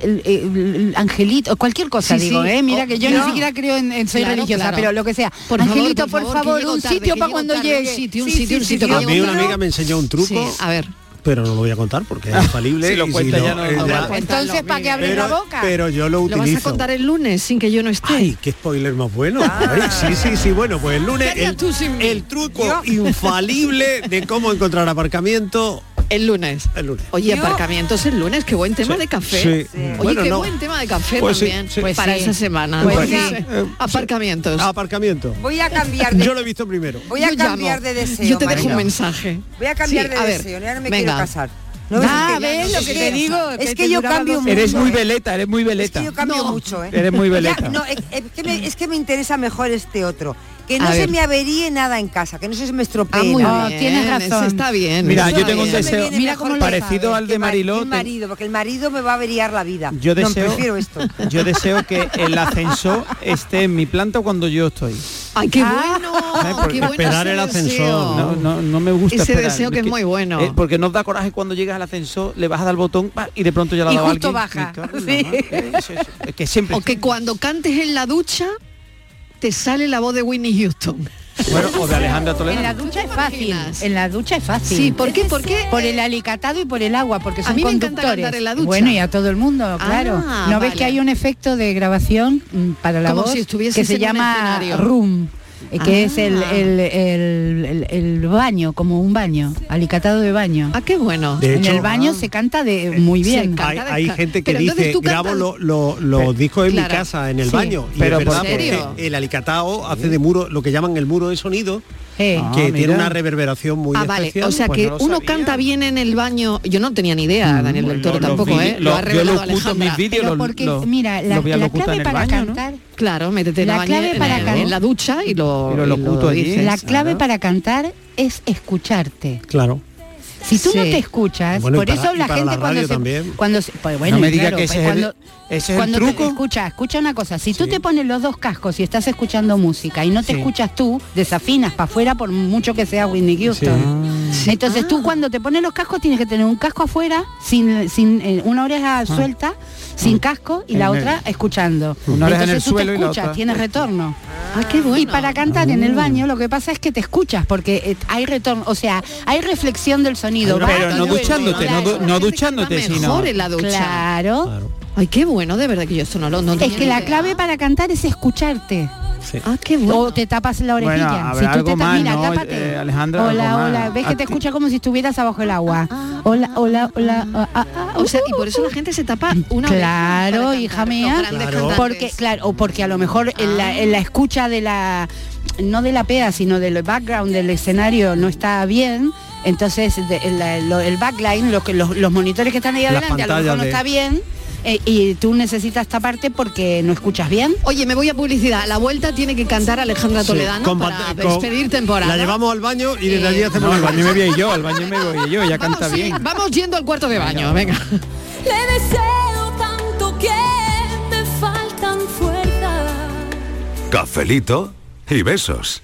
el, angelito, cualquier cosa digo, ¿eh? mira que yo ni siquiera creo en, en soy religiosa, pero lo que sea. Por angelito, favor, por favor, un sitio para cuando llegue. Un sitio, un sitio, un. A mí una amiga me enseñó un truco. A ver pero no lo voy a contar porque es infalible. Entonces, ¿para qué abrir la boca? Pero yo lo utilizo. Lo vas a contar el lunes sin que yo no esté. Ay, qué spoiler más bueno. Ah. Sí, sí, sí, bueno, pues el lunes el, truco infalible de cómo encontrar aparcamiento el lunes. El lunes. Oye, aparcamientos el lunes, qué buen tema de café. Oye, bueno, qué buen tema de café pues también pues para esa semana. Pues eh, eh, aparcamientos. Aparcamiento. Voy a cambiar de... Yo lo he visto primero. Voy a cambiar de deseo. Yo te dejo un mensaje. Voy a cambiar de deseo, ya no me venga. quiero casar. Ah, ves lo que te digo. Es que, yo cambio mucho. Eres muy veleta, eres muy veleta. Es que yo cambio mucho, ¿eh? Eres muy veleta. No, es, que me, interesa mejor este otro que no se me averíe nada en casa, que no se me estropee. Ah, Tienes razón. Está bien. Mira, yo tengo un deseo Mira cómo parecido al de Mariló. El marido, porque el marido me va a averiar la vida. Yo deseo, prefiero esto. Yo deseo que el ascensor esté en mi planta cuando yo estoy. ¡Ay, qué ah, bueno! Ah, qué esperar el ascensor. No, no, me gusta Ese deseo que es muy bueno. Eh, porque nos da coraje cuando llegas al ascensor, le vas a dar al botón y de pronto ya la da alguien. baja. Que siempre... O que cuando cantes en la ducha te sale la voz de Winnie Houston. Bueno, o de Alejandra Toledo. En la ducha es fácil. En la ducha es fácil. Sí, ¿por qué? ¿Por qué? Por el alicatado y por el agua, porque son a mí me conductores. En la ducha. Bueno, y a todo el mundo, ah, claro. ¿No ves que hay un efecto de grabación mm, para la Como voz si que se llama room? Eh, que es el, el, el, baño, como un baño, alicatado de baño. Ah, qué bueno. En el baño se canta de muy bien. Hay, gente que dice, grabo lo, los discos en mi casa, en el baño. Pero verdad, porque el alicatado hace de muro, lo que llaman el muro de sonido, que tiene una reverberación muy ah, vale. O sea pues que no uno sabía. canta bien en el baño. Yo no tenía ni idea, Daniel del tampoco, ¿eh? Lo, ha revelado Alejandra. Pero porque, mira, la, clave para cantar... Claro, métete la, clave para en, la ducha y lo, La clave para cantar es escucharte. Claro. Si tú no te escuchas, por eso la gente cuando se, cuando se, pues bueno, claro, cuando. Te escucha, escucha una cosa, si tú te pones los dos cascos y estás escuchando música y no te escuchas tú, desafinas para afuera por mucho que sea Whitney Houston. Entonces tú ah. cuando te pones los cascos tienes que tener un casco afuera, sin, sin eh, una oreja ah. suelta, sin mm. casco y la otra escuchando. Una oreja Entonces en el tú suelo te escuchas, y la otra. tienes retorno. Ah, qué bueno. Y para cantar en el ah. baño lo que pasa es que te escuchas porque eh, hay retorno, o sea, hay reflexión del sonido. Pero, no duchándote, no, du no duchándote, sino... La ducha. Claro. Ay, qué bueno, de verdad que yo eso no lo no Es que la clave para cantar es escucharte. Ah, o te tapas la orejilla. Si tú te más, mira, ¿no? tápate. Eh, Alejandra, hola, hola. Ves que te escucha como si estuvieras abajo el agua. Ah. Hola, hola, hola. Ah, ah, o sea, y por eso la gente se tapa una Claro, hija mía. Porque, claro, o porque a lo mejor en la, escucha de la no de la pea, sino del background del escenario no está bien, entonces el, backline, los, los, los, monitores que están ahí adelante, a lo mejor no está bien eh, y tú necesitas esta parte porque no escuchas bien. Oye, me voy a publicidad. La vuelta tiene que cantar Alejandra Toledano sí, para despedir temporada. La llevamos al baño y desde eh, allí hacemos el baño. me voy yo, al baño me voy yo, ya vamos, canta bien. Vamos yendo al cuarto de baño, venga. venga. Le deseo tanto que me faltan fuerzas. Cafelito y besos.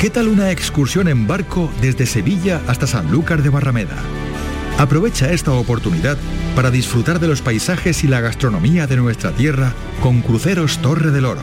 ¿Qué tal una excursión en barco desde Sevilla hasta Sanlúcar de Barrameda? Aprovecha esta oportunidad para disfrutar de los paisajes y la gastronomía de nuestra tierra con Cruceros Torre del Oro.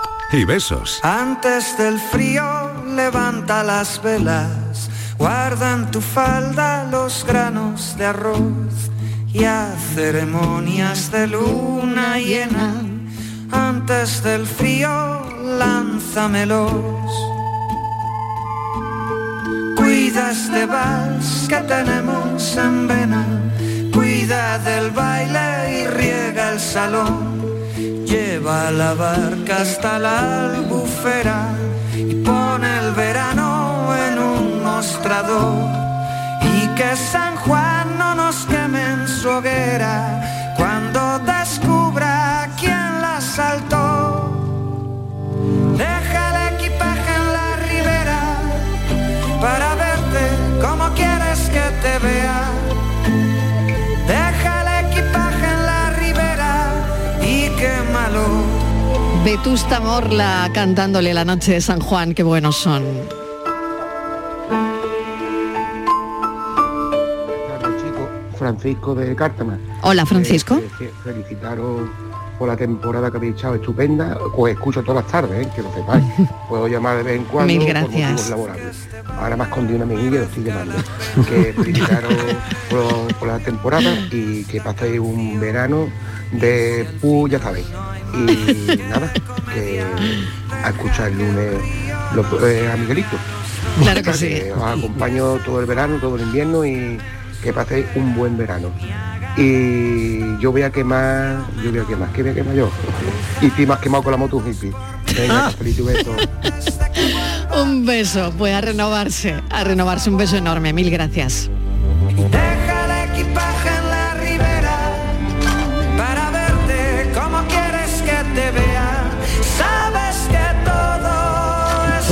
y besos. Antes del frío, levanta las velas, guarda en tu falda los granos de arroz y a ceremonias de luna llena. Antes del frío, lánzamelos. Cuida este vals que tenemos en vena, cuida del baile y riega el salón. Lleva la barca hasta la albufera y pone el verano en un mostrador. Y que San Juan no nos queme en su hoguera cuando descubra quién la saltó. Deja el equipaje en la ribera para Vetusta Morla cantándole la noche de San Juan, qué buenos son. Francisco de Cártama. Hola, Francisco. Eh, eh, felicitaros por la temporada que habéis echado estupenda. Os escucho todas las tardes, eh, que lo sepáis. Puedo llamar de vez en cuando Mil por gracias. motivos laborables. Ahora ha escondido una mejilla y lo estoy llamando. Que felicitaros por, por la temporada y que paséis un verano de pu, ya sabéis. Y nada, que a escuchar el lunes los, eh, a Miguelito. Claro que sí. Os acompaño todo el verano, todo el invierno y que paséis un buen verano. Y yo voy a quemar, yo voy a quemar, ¿qué voy a quemar yo? Y estoy más quemado con la moto hippie. Venga, cafelito y beso. Un beso, pues a renovarse, a renovarse, un beso enorme, mil gracias.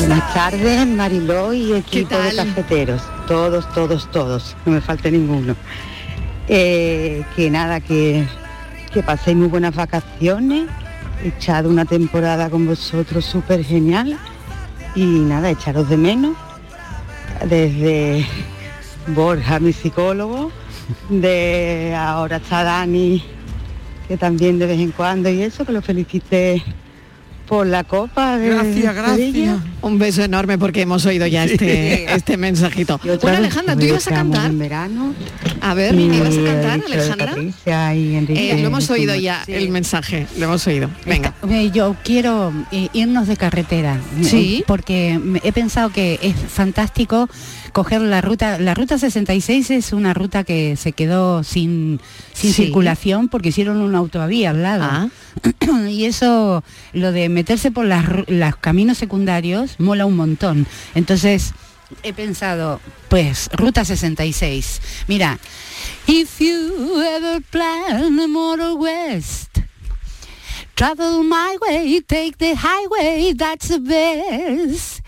Buenas tardes, Mariló y equipo de cafeteros. Todos, todos, todos. No me falte ninguno. Eh, que nada, que, que paséis muy buenas vacaciones. He echado una temporada con vosotros súper genial. Y nada, echaros de menos. Desde Borja, mi psicólogo. De ahora está Dani, que también de vez en cuando y eso, que lo felicité por la copa de Sevilla. Un beso enorme porque hemos oído ya este, este mensajito. Bueno, Alejandra, tú ibas a cantar. En verano A ver, ¿ibas a cantar, Alejandra? Patricia y Enrique, Eh, lo hemos oído ya, el mensaje, lo hemos oído. Venga. Yo quiero eh, irnos de carretera, Sí. eh, porque he pensado que es fantástico coger la ruta. La ruta 66 es una ruta que se quedó sin, sin Sí. circulación porque hicieron una autovía al lado. Ah. y eso, lo de meterse por las, los caminos secundarios, mola un montón. Entonces, he pensado, pues, ruta 66. Mira, if you ever plan a motor west, Travel my way, take the highway, that's the best.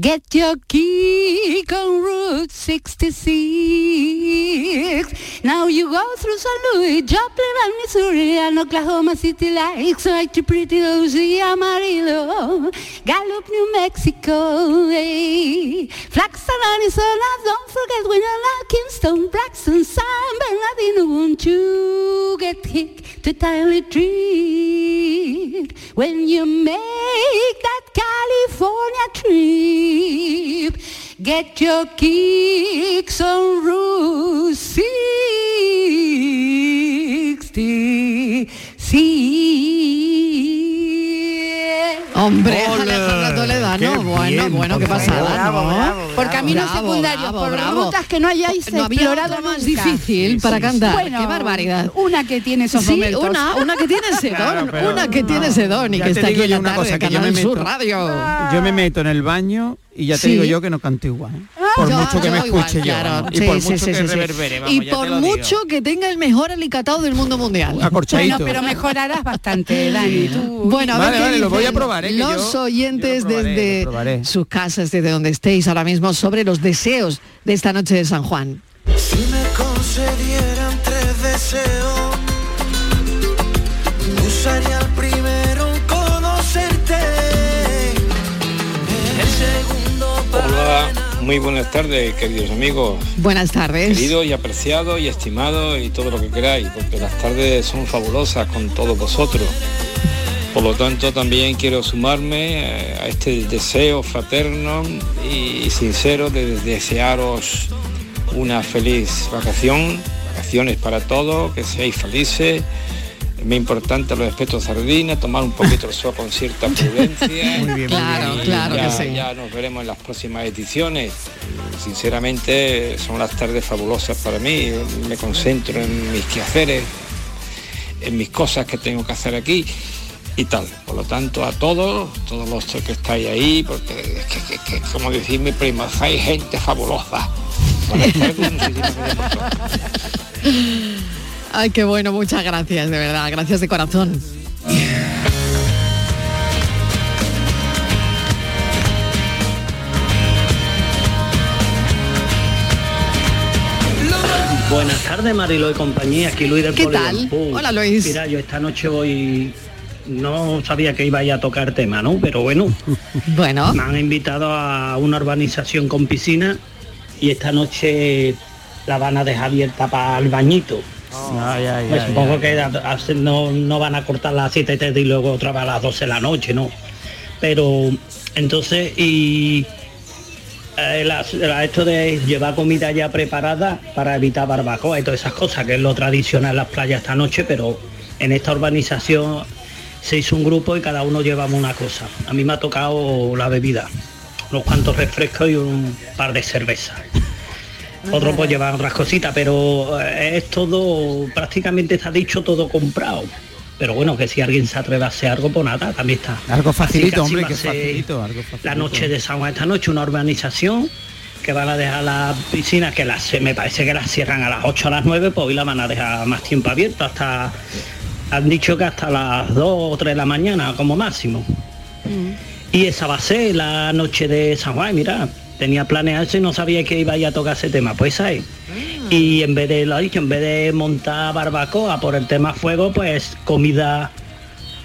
Get your kick on Route 66. Now you go through St. Louis, Joplin and Missouri, and Oklahoma City lights, right to pretty Lucy Amarillo, Gallup, New Mexico, hey. Flagstaff, Arizona, don't forget when you're Winona, Kingston, Braxton, San Bernardino, won't you get hit to tiny treat when you make that California trip. Get your kicks on Route 60. Hombre, Ole, Alejandra Toledano, qué bueno, bien, bueno, qué pasada. ¿no? Bravo, Por caminos Bravo, secundarios, bravo, por bravo. rutas que no hayáis No había explorado otra más nunca. difícil para cantar. Bueno, qué barbaridad. Una que tiene esos Sí, momentos. una, una que tiene Claro, pero- una que tiene ese don y Ya que está aquí en la una tarde cosa, que yo Sur Radio. Yo me meto en el baño y ya te Sí. digo yo que no canto igual. ¿eh? Por Yo- mucho que me yo igual, escuche yo. claro. vamos. Y Sí, por sí, mucho sí, que sí, sí. reverbere, vamos, Y por mucho que tenga el mejor alicatado del mundo mundial. Acorchadito. Bueno, pero mejorarás bastante, Dani. Tú- Bueno, a ver Vale, qué vale, lo voy a probar, ¿eh? Los yo- oyentes yo lo probaré, desde sus casas, desde donde estéis ahora mismo, sobre los deseos de esta noche de San Juan. Si me concedieran tres deseos, muy buenas tardes, queridos amigos. Buenas tardes. Queridos y apreciados y estimados y todo lo que queráis, porque las tardes son fabulosas con todos vosotros. Por lo tanto, también quiero sumarme eh, a este deseo fraterno y sincero de desearos una feliz vacación, vacaciones para todos, que seáis felices. Muy importante los respetos sardinas, tomar un poquito el sol con cierta prudencia. Muy bien, Claro, Y claro que ya- sí. Ya nos veremos en las próximas ediciones. Sinceramente son las tardes fabulosas para mí. Me concentro en mis quehaceres, en mis cosas que tengo que hacer aquí y tal. Por lo tanto, a todos, todos los que estáis ahí, porque es que, que- que, como decir mi prima, hay gente fabulosa. Buenas tardes, muchísimas gracias por todo. Ay, qué bueno, muchas gracias, de verdad, gracias de corazón. Buenas tardes, Marilo y compañía. Aquí Luis del ¿Qué tal? Hola, Luis. Mira, yo esta noche voy... No sabía que iba a ir a tocar tema, ¿no? Pero bueno. Bueno. Me han invitado a una urbanización con piscina y esta noche la van a dejar abierta para el bañito. Pues ay, supongo que no, no van a cortar las 7 y luego otra vez a las 12 de la noche, ¿no? Pero entonces, y eh, la- la- esto de llevar comida ya preparada para evitar barbacoa y todas esas cosas, que es lo tradicional en las playas esta noche, pero en esta urbanización se hizo un grupo y cada uno llevamos una cosa. A mí me ha tocado la bebida, unos cuantos refrescos y un par de cervezas. Otros pues llevan otras cositas, pero eh, es todo, prácticamente está dicho todo comprado. Pero bueno, que si alguien se atreve a hacer algo, pues nada, también está. Algo facilito, que hombre, que facilito, algo facilito. La noche de San Juan esta noche, una urbanización que van a dejar las piscinas, que las, me parece que las cierran a las 8 a las 9, pues hoy la van a dejar más tiempo abierto, hasta, han dicho que hasta las 2 o 3 de la mañana como máximo. Y esa va a ser la noche de San Juan, mira, tenía planeado eso y no sabía que iba a ir a tocar ese tema, pues ahí. Y en vez de, lo ha dicho, en vez de montar barbacoa por el tema fuego, pues comida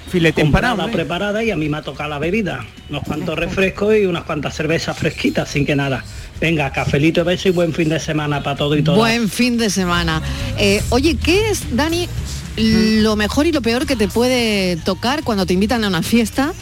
Filete comprada, empanado, ¿eh? preparada y a mí me ha tocado la bebida. Unos cuantos refrescos y unas cuantas cervezas fresquitas, sin que nada. Venga, cafelito, beso y buen fin de semana para todo y todo. Buen fin de semana. Eh, oye, ¿qué es, Dani, lo mejor y lo peor que te puede tocar cuando te invitan a una fiesta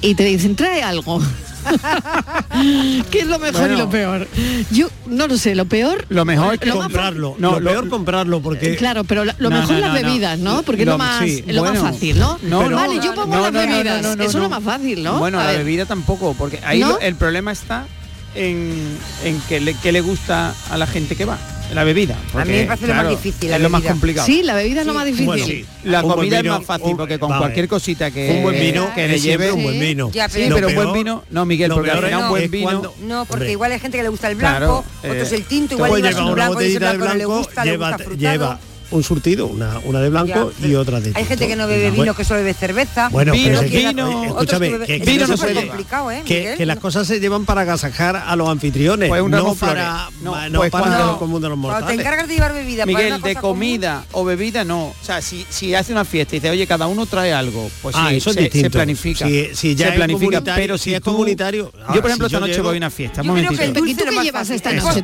y te dicen, trae algo? ¿Qué es lo mejor y lo peor? Yo no lo sé, lo peor... Lo mejor es que lo comprarlo. No, lo, peor comprarlo porque... Eh, claro, pero lo mejor las bebidas, ¿no? Porque lo, es lo, más, lo más fácil, ¿no? Pero, vale, yo pongo las bebidas. Eso es lo más fácil, ¿no? Bueno, la bebida tampoco, porque ahí el problema está en, en que, le, que le gusta a la gente que va. La bebida. Porque, a mí me parece claro, lo más difícil. Es lo más complicado. Sí, la bebida es lo más difícil. Bueno, sí. La comida vino, es más fácil porque con vale. cualquier cosita que un buen vino que le lleve un buen vino. Ya, pero, sí, pero peor, un buen vino, no Miguel, porque al final un buen vino. Cuando, no, porque igual hay gente que le gusta el blanco, claro, eh, otros el tinto, igual lleva un blanco, blanco, blanco, lleva, le gusta, lleva, un surtido, una, una de blanco ya, y otra de tinto. Hay gente que no bebe vino, que solo bebe cerveza. Bueno, vino, pero que, vino, escúchame, que, que, vino no se ¿eh, que, que, las cosas se llevan para agasajar a los anfitriones, pues no, para, no, no pues para, cuando, el común de los mortales. te encargas de llevar bebida, Miguel, para de comida común. o bebida no. O sea, si, si hace una fiesta y dice, oye, cada uno trae algo, pues ah, sí, eso se, se, planifica. Si, si ya se planifica, pero si, es comunitario. yo, ah, por ejemplo, esta noche voy a una fiesta. Un momentito. ¿Y tú qué llevas esta noche?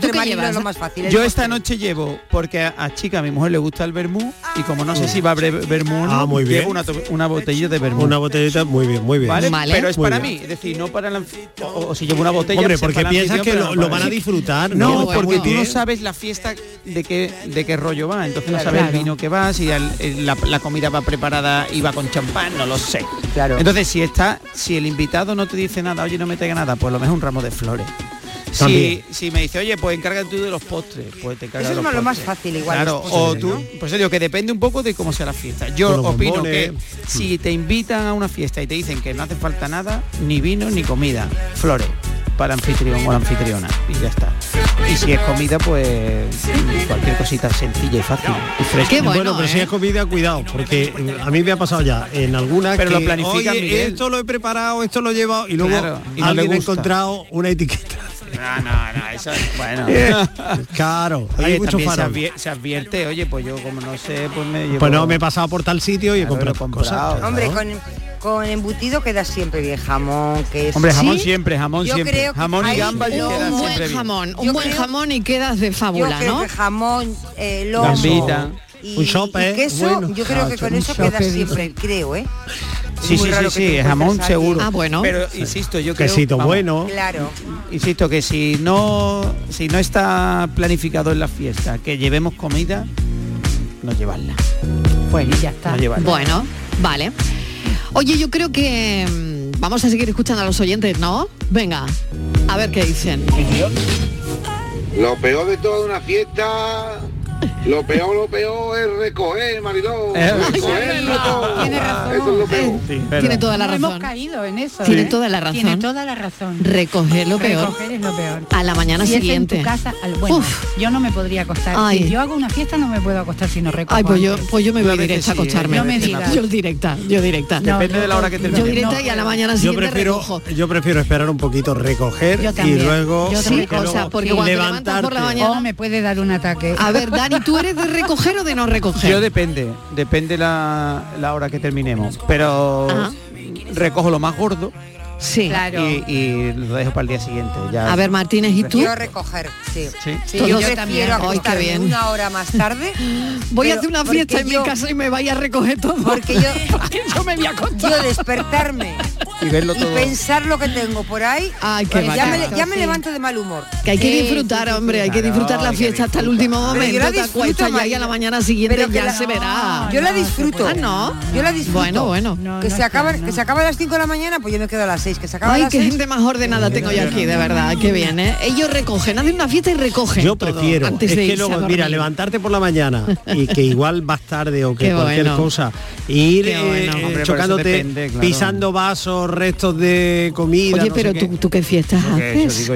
Yo esta noche llevo, porque a chica, a mi mujer le gusta gusta el vermú y como no sé si va a haber vermú, ah, muy bien. llevo una, una, botellita de vermú. Una botellita, muy bien, muy bien. ¿Vale? Vale. Pero es para mí, es decir, no para la, o, si llevo una botella. Porque piensas que lo, van a disfrutar. No, porque tú no sabes la fiesta de qué, de qué rollo va, entonces no sabes el vino que va, si la, comida va preparada y va con champán, no lo sé. Claro. Entonces si está, si el invitado no te dice nada, oye, no me traiga nada, pues lo mejor un ramo de flores si, si, me dice, oye, pues encárgate tú de los postres, pues te encargas Eso es lo más fácil igual. O tú, ¿no? pues digo que depende un poco de cómo sea la fiesta. Yo opino que si te invitan a una fiesta y te dicen que no hace falta nada, ni vino ni comida, flores para anfitrión o anfitriona y ya está. Y si es comida, pues cualquier cosita sencilla y fácil y bueno, pero si ¿eh? es comida, cuidado, porque eh, a mí me ha pasado ya en algunas pero lo planifican, esto lo he preparado, esto lo he llevado y luego claro, alguien ha encontrado una etiqueta. No, no, no, eso bueno. claro, mucho faro. Se, se, advierte, oye, pues yo como no sé, pues me llevo... Pues no, me he pasado por tal sitio y claro, he comprado, cosas. Hombre, con con embutido queda siempre bien jamón, que Hombre, jamón ¿Sí? siempre, jamón yo siempre. Creo jamón y un, un buen bien. jamón, un yo buen creo, jamón y quedas de fábula, yo ¿no? Que jamón, eh, lomo, Gambita. Y, un sope, y queso, bueno, yo creo que ah, con eso queda siempre, creo, ¿eh? Sí, sí, sí, sí, jamón seguro. Ah, bueno. Pero insisto, yo creo Quesito vamos, bueno. Claro. Insisto que si no si no está planificado en la fiesta que llevemos comida, no llevarla. Pues ya está. No bueno, vale. Oye, yo creo que mm, vamos a seguir escuchando a los oyentes, ¿no? Venga, a ver qué dicen. Lo peor de toda una fiesta lo peor, lo peor es recoger, marido. Eh, Tiene razón. Eso es lo peor. Sí, Tiene toda la razón. No hemos caído en eso. Tiene ¿eh? toda la razón. Tiene toda la razón. Recoger lo peor. Recoger es lo peor. A la mañana si siguiente. Es en tu casa, al, bueno, Uf. yo no me podría acostar. Ay. Si yo hago una fiesta no me puedo acostar si no recojo. Ay, pues yo, pues yo me voy directa a ¿eh? acostarme. No me digas. Yo directa, yo directa. No, Depende de la hora que termine. Yo directa y a la mañana siguiente yo prefiero, recojo. Yo prefiero esperar un poquito, recoger y luego, sí, cosa, porque cuando por la mañana me puede dar un ataque. A ver, Dani ¿Y tú eres de recoger o de no recoger? Yo depende, depende la, la hora que terminemos. Pero recojo lo más gordo. Sí. Y, lo dejo para el día siguiente. Ya. A ver, Martínez, ¿y tú? Quiero recoger, sí. ¿Sí? sí yo, yo también. Hoy una hora más tarde. voy a hacer una fiesta en mi casa y me vaya a recoger todo. Porque yo, yo me voy a acostar. Yo despertarme y pensar lo que tengo por ahí. Ya, me, levanto de mal humor. Que hay que disfrutar, hombre, hay que disfrutar la fiesta hasta el último momento. Yo la disfruto, ya y a la mañana siguiente ya se verá. Yo la disfruto. ¿Ah, no. Yo la disfruto. Bueno, bueno. Que, se acaba, que se acaba a las 5 de la mañana, pues yo me quedo a las 6. Que se acaba Ay, qué gente más ordenada tengo yo aquí, de verdad. Qué bien, ¿eh? Ellos recogen, hacen una fiesta y recogen. Yo prefiero. Antes de que luego, mira, levantarte por la mañana y que igual vas tarde o que cualquier cosa. Ir eh, chocándote, pisando vasos, restos de comida. Oye, pero tú, qué. fiestas haces. Eso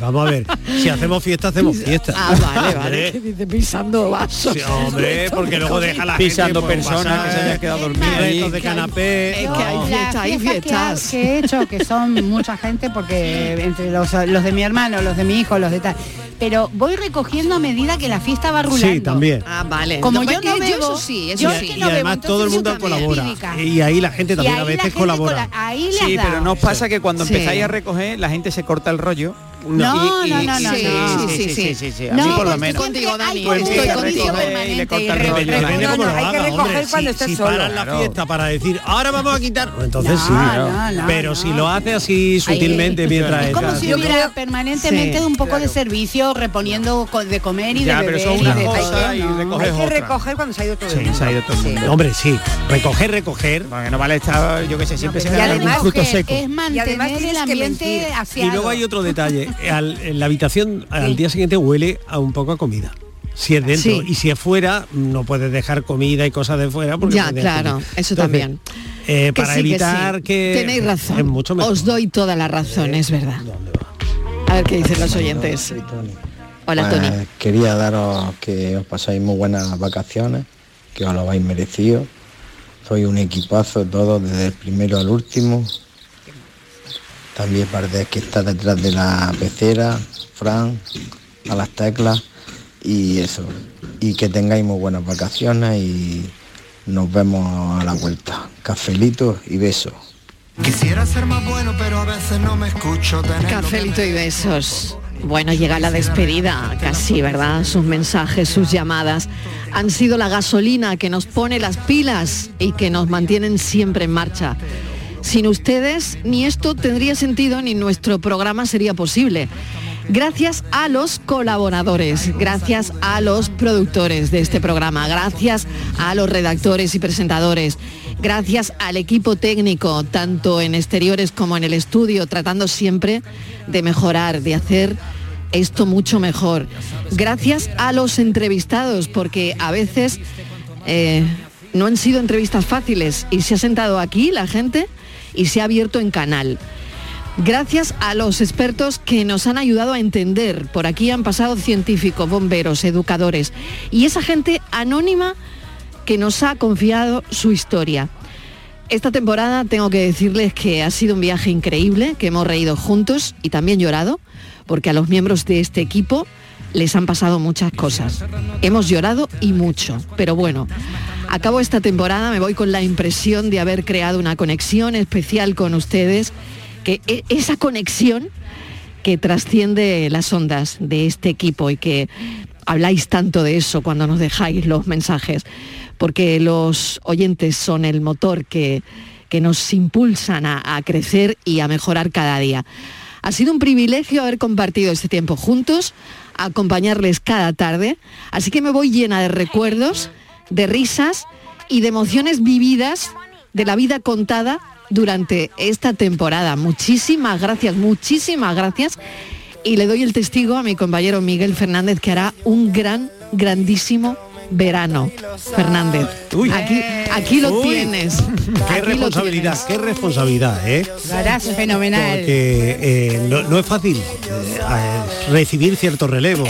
vamos a ver, si hacemos fiesta, hacemos ah, fiesta. Vale, vale. Pisando vasos. Hombre, porque luego deja la pisando pues, personas que se hayan quedado dormidas. De canapé. Es hay fiestas, hay fiestas. Que, he hecho, que son mucha gente, porque entre los, de mi hermano, los de mi hijo, los de tal pero voy recogiendo a medida que la fiesta va rulando. Sí, también. Ah, vale. Como yo no bebo, y además todo el mundo colabora. Y ahí la gente también a veces colabora. Sí, pero nos pasa que cuando empezáis a recoger, la gente se corta el rollo no, Y- no, y- no, no, sí, no. sí, sí, sí, sí, sí, a No, mí por lo menos. contigo, Dani. Pues estoy contigo. lo hay que recoger cuando Si- estés si solo. paran la fiesta para decir, ahora vamos a quitar, entonces sí. Pero si lo hace así sutilmente mientras Es como si hubiera permanentemente un poco de servicio reponiendo de comer y de beber Hay que otra. recoger cuando se ha ido todo el Sí, mundo. se ha ido todo el mundo. Hombre, sí. Recoger, recoger. Porque no vale estar, yo que sé, siempre se da un fruto seco. Es Y además el ambiente. Y luego hay otro detalle. Al- en la habitación al día siguiente huele a un poco a comida. Si es dentro Sí. y si es fuera, no puedes dejar comida y cosas de fuera. Porque Ya, claro, eso Entonces, también. eh, para sí, que evitar sí. que, Tenéis razón. es mucho mejor. Os doy toda la razón, es verdad. A ver qué dicen los oyentes. Hola, Pues, Tony. Quería daros que os pasáis muy buenas vacaciones, que os lo habéis merecido. Soy un equipazo todo, desde el primero al último. También parece que está detrás de la pecera, Fran, a las teclas y eso. Y que tengáis muy buenas vacaciones y nos vemos a la vuelta. Cafelitos y besos. Quisiera ser más bueno, pero a veces no me escucho. Cafelito y besos. Bueno, llega la despedida, casi, ¿verdad? Sus mensajes, sus llamadas han sido la gasolina que nos pone las pilas y que nos mantienen siempre en marcha. Sin ustedes, ni esto tendría sentido ni nuestro programa sería posible. Gracias a los colaboradores, gracias a los productores de este programa, gracias a los redactores y presentadores, gracias al equipo técnico, tanto en exteriores como en el estudio, tratando siempre de mejorar, de hacer esto mucho mejor. Gracias a los entrevistados, porque a veces eh, no han sido entrevistas fáciles y se ha sentado aquí la gente y se ha abierto en canal. Gracias a los expertos que nos han ayudado a entender. Por aquí han pasado científicos, bomberos, educadores y esa gente anónima que nos ha confiado su historia. Esta temporada tengo que decirles que ha sido un viaje increíble, que hemos reído juntos y también llorado, porque a los miembros de este equipo les han pasado muchas cosas. Hemos llorado y mucho, pero bueno, acabo esta temporada, me voy con la impresión de haber creado una conexión especial con ustedes, que e- esa conexión que trasciende las ondas de este equipo y que habláis tanto de eso cuando nos dejáis los mensajes, porque los oyentes son el motor que, que nos impulsan a, a crecer y a mejorar cada día. Ha sido un privilegio haber compartido este tiempo juntos, acompañarles cada tarde, así que me voy llena de recuerdos, de risas y de emociones vividas de la vida contada durante esta temporada. Muchísimas gracias, muchísimas gracias. Y le doy el testigo a mi compañero Miguel Fernández que hará un gran, grandísimo verano. Fernández, aquí, aquí lo Uy. tienes. Qué Aquí responsabilidad, qué responsabilidad, ¿eh? Lo harás fenomenal. Porque eh, no, no es fácil eh, recibir cierto relevo.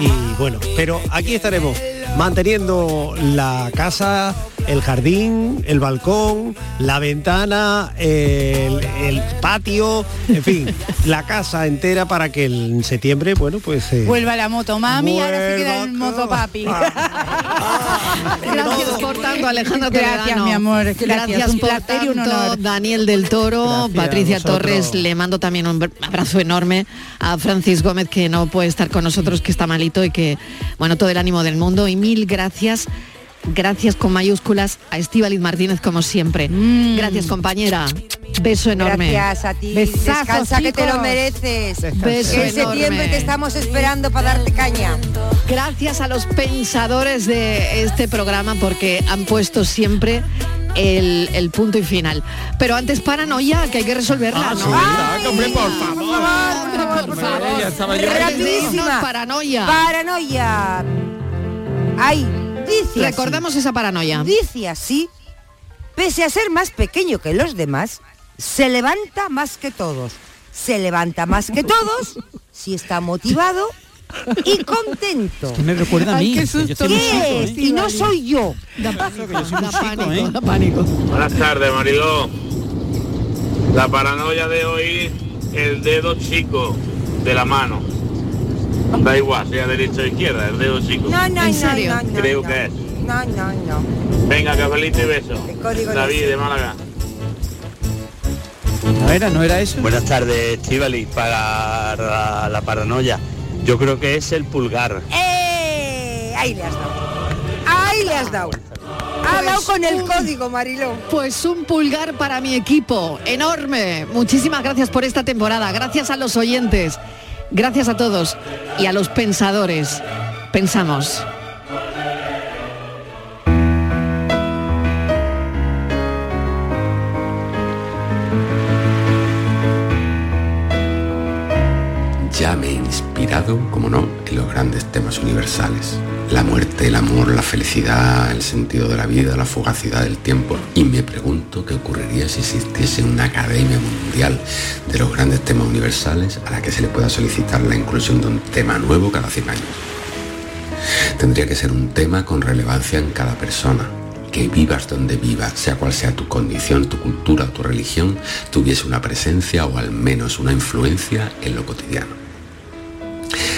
Y bueno, pero aquí estaremos manteniendo la casa, el jardín, el balcón, la ventana, el, el patio, en fin, la casa entera para que en septiembre, bueno, pues... eh, Vuelva la moto mami, ahora se queda el moto papi. Gracias por tanto, Alejandro Gracias, Toledano. mi amor. Gracias, Gracias un y un tanto, honor. Daniel del Toro, Gracias, Patricia. Torres. Le mando también un abrazo enorme a Francis Gómez, que no puede estar con nosotros, que está malito y que, bueno, todo el ánimo del mundo. Y mil gracias. Gracias con mayúsculas a Estíbaliz Martínez como siempre. Mm. Gracias compañera. Beso enorme. Gracias a ti. Besazos, Descansa que te lo chicos. mereces. Beso Que en septiembre enorme. te estamos esperando para darte caña. Gracias a los pensadores de este programa porque han puesto siempre el, el punto y final. Pero antes paranoia, que hay que resolverla, Ah, ¿no? sí, hombre, por favor. Por favor. Ya estaba yo- Rapidísima. Paranoia. Paranoia. Ay, dice así. Recordamos esa paranoia. Dice así, pese a ser más pequeño que los demás, se levanta más que todos. Se levanta más que todos si está motivado y contento. Que me recuerda a mí. ¿Qué es? ¿eh? Y no soy yo. Da, que yo soy chico, pánico, ¿eh? da pánico. Buenas tardes, Mariló. La paranoia de hoy, el dedo chico de la mano. Da igual, sea derecha o izquierda, el dedo chico. No, no, ¿En no, serio? no, no, Creo no. que es. No, no, no. Venga, cafelito y beso. código David sé. de Málaga. No era, no era eso. Buenas tardes, Estivali, para la, la paranoia. Yo creo que es el pulgar. ¡Eh! Ahí le has dado. Ahí le has dado. Ha Pues dado con el un- código, Mariló. Pues un pulgar para mi equipo, enorme. Muchísimas gracias por esta temporada, gracias a los oyentes, gracias a todos y a los pensadores. Pensamos. Ya me he inspirado, como no, en los grandes temas universales. La muerte, el amor, la felicidad, el sentido de la vida, la fugacidad del tiempo. Y me pregunto qué ocurriría si existiese una academia mundial de los grandes temas universales a la que se le pueda solicitar la inclusión de un tema nuevo cada 100 años. Tendría que ser un tema con relevancia en cada persona. Que vivas donde vivas, sea cual sea tu condición, tu cultura tu religión, tuviese una presencia o al menos una influencia en lo cotidiano.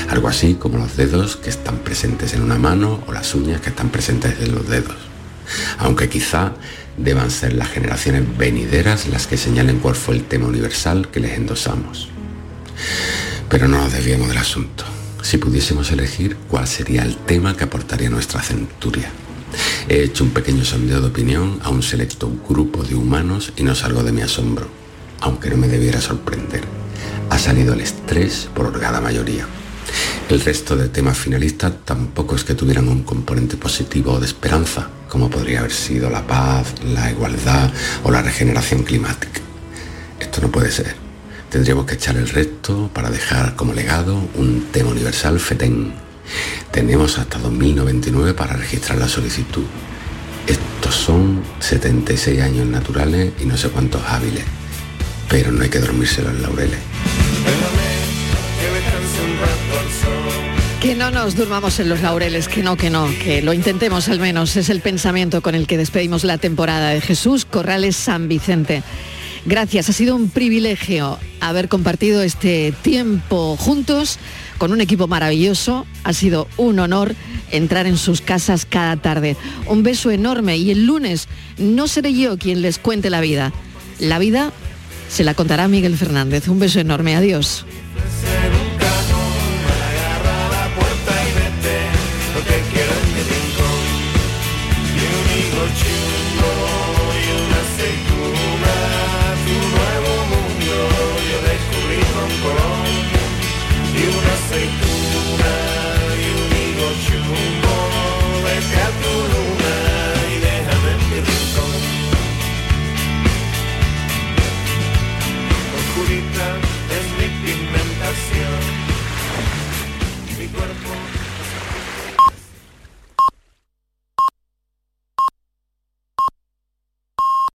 Algo así como los dedos que están presentes en una mano o las uñas que están presentes en los dedos. Aunque quizá deban ser las generaciones venideras las que señalen cuál fue el tema universal que les endosamos. Pero no nos desviemos del asunto. Si pudiésemos elegir cuál sería el tema que aportaría nuestra centuria. He hecho un pequeño sondeo de opinión a un selecto grupo de humanos y no salgo de mi asombro, aunque no me debiera sorprender. Ha salido el estrés por holgada mayoría. El resto de temas finalistas tampoco es que tuvieran un componente positivo de esperanza, como podría haber sido la paz, la igualdad o la regeneración climática. Esto no puede ser. Tendríamos que echar el resto para dejar como legado un tema universal FETEN. Tenemos hasta 2099 para registrar la solicitud. Estos son 76 años naturales y no sé cuántos hábiles. Pero no hay que dormirse los laureles. Que no nos durmamos en los laureles, que no, que no, que lo intentemos al menos. Es el pensamiento con el que despedimos la temporada de Jesús Corrales San Vicente. Gracias, ha sido un privilegio haber compartido este tiempo juntos con un equipo maravilloso. Ha sido un honor entrar en sus casas cada tarde. Un beso enorme y el lunes no seré yo quien les cuente la vida. La vida se la contará Miguel Fernández. Un beso enorme, adiós.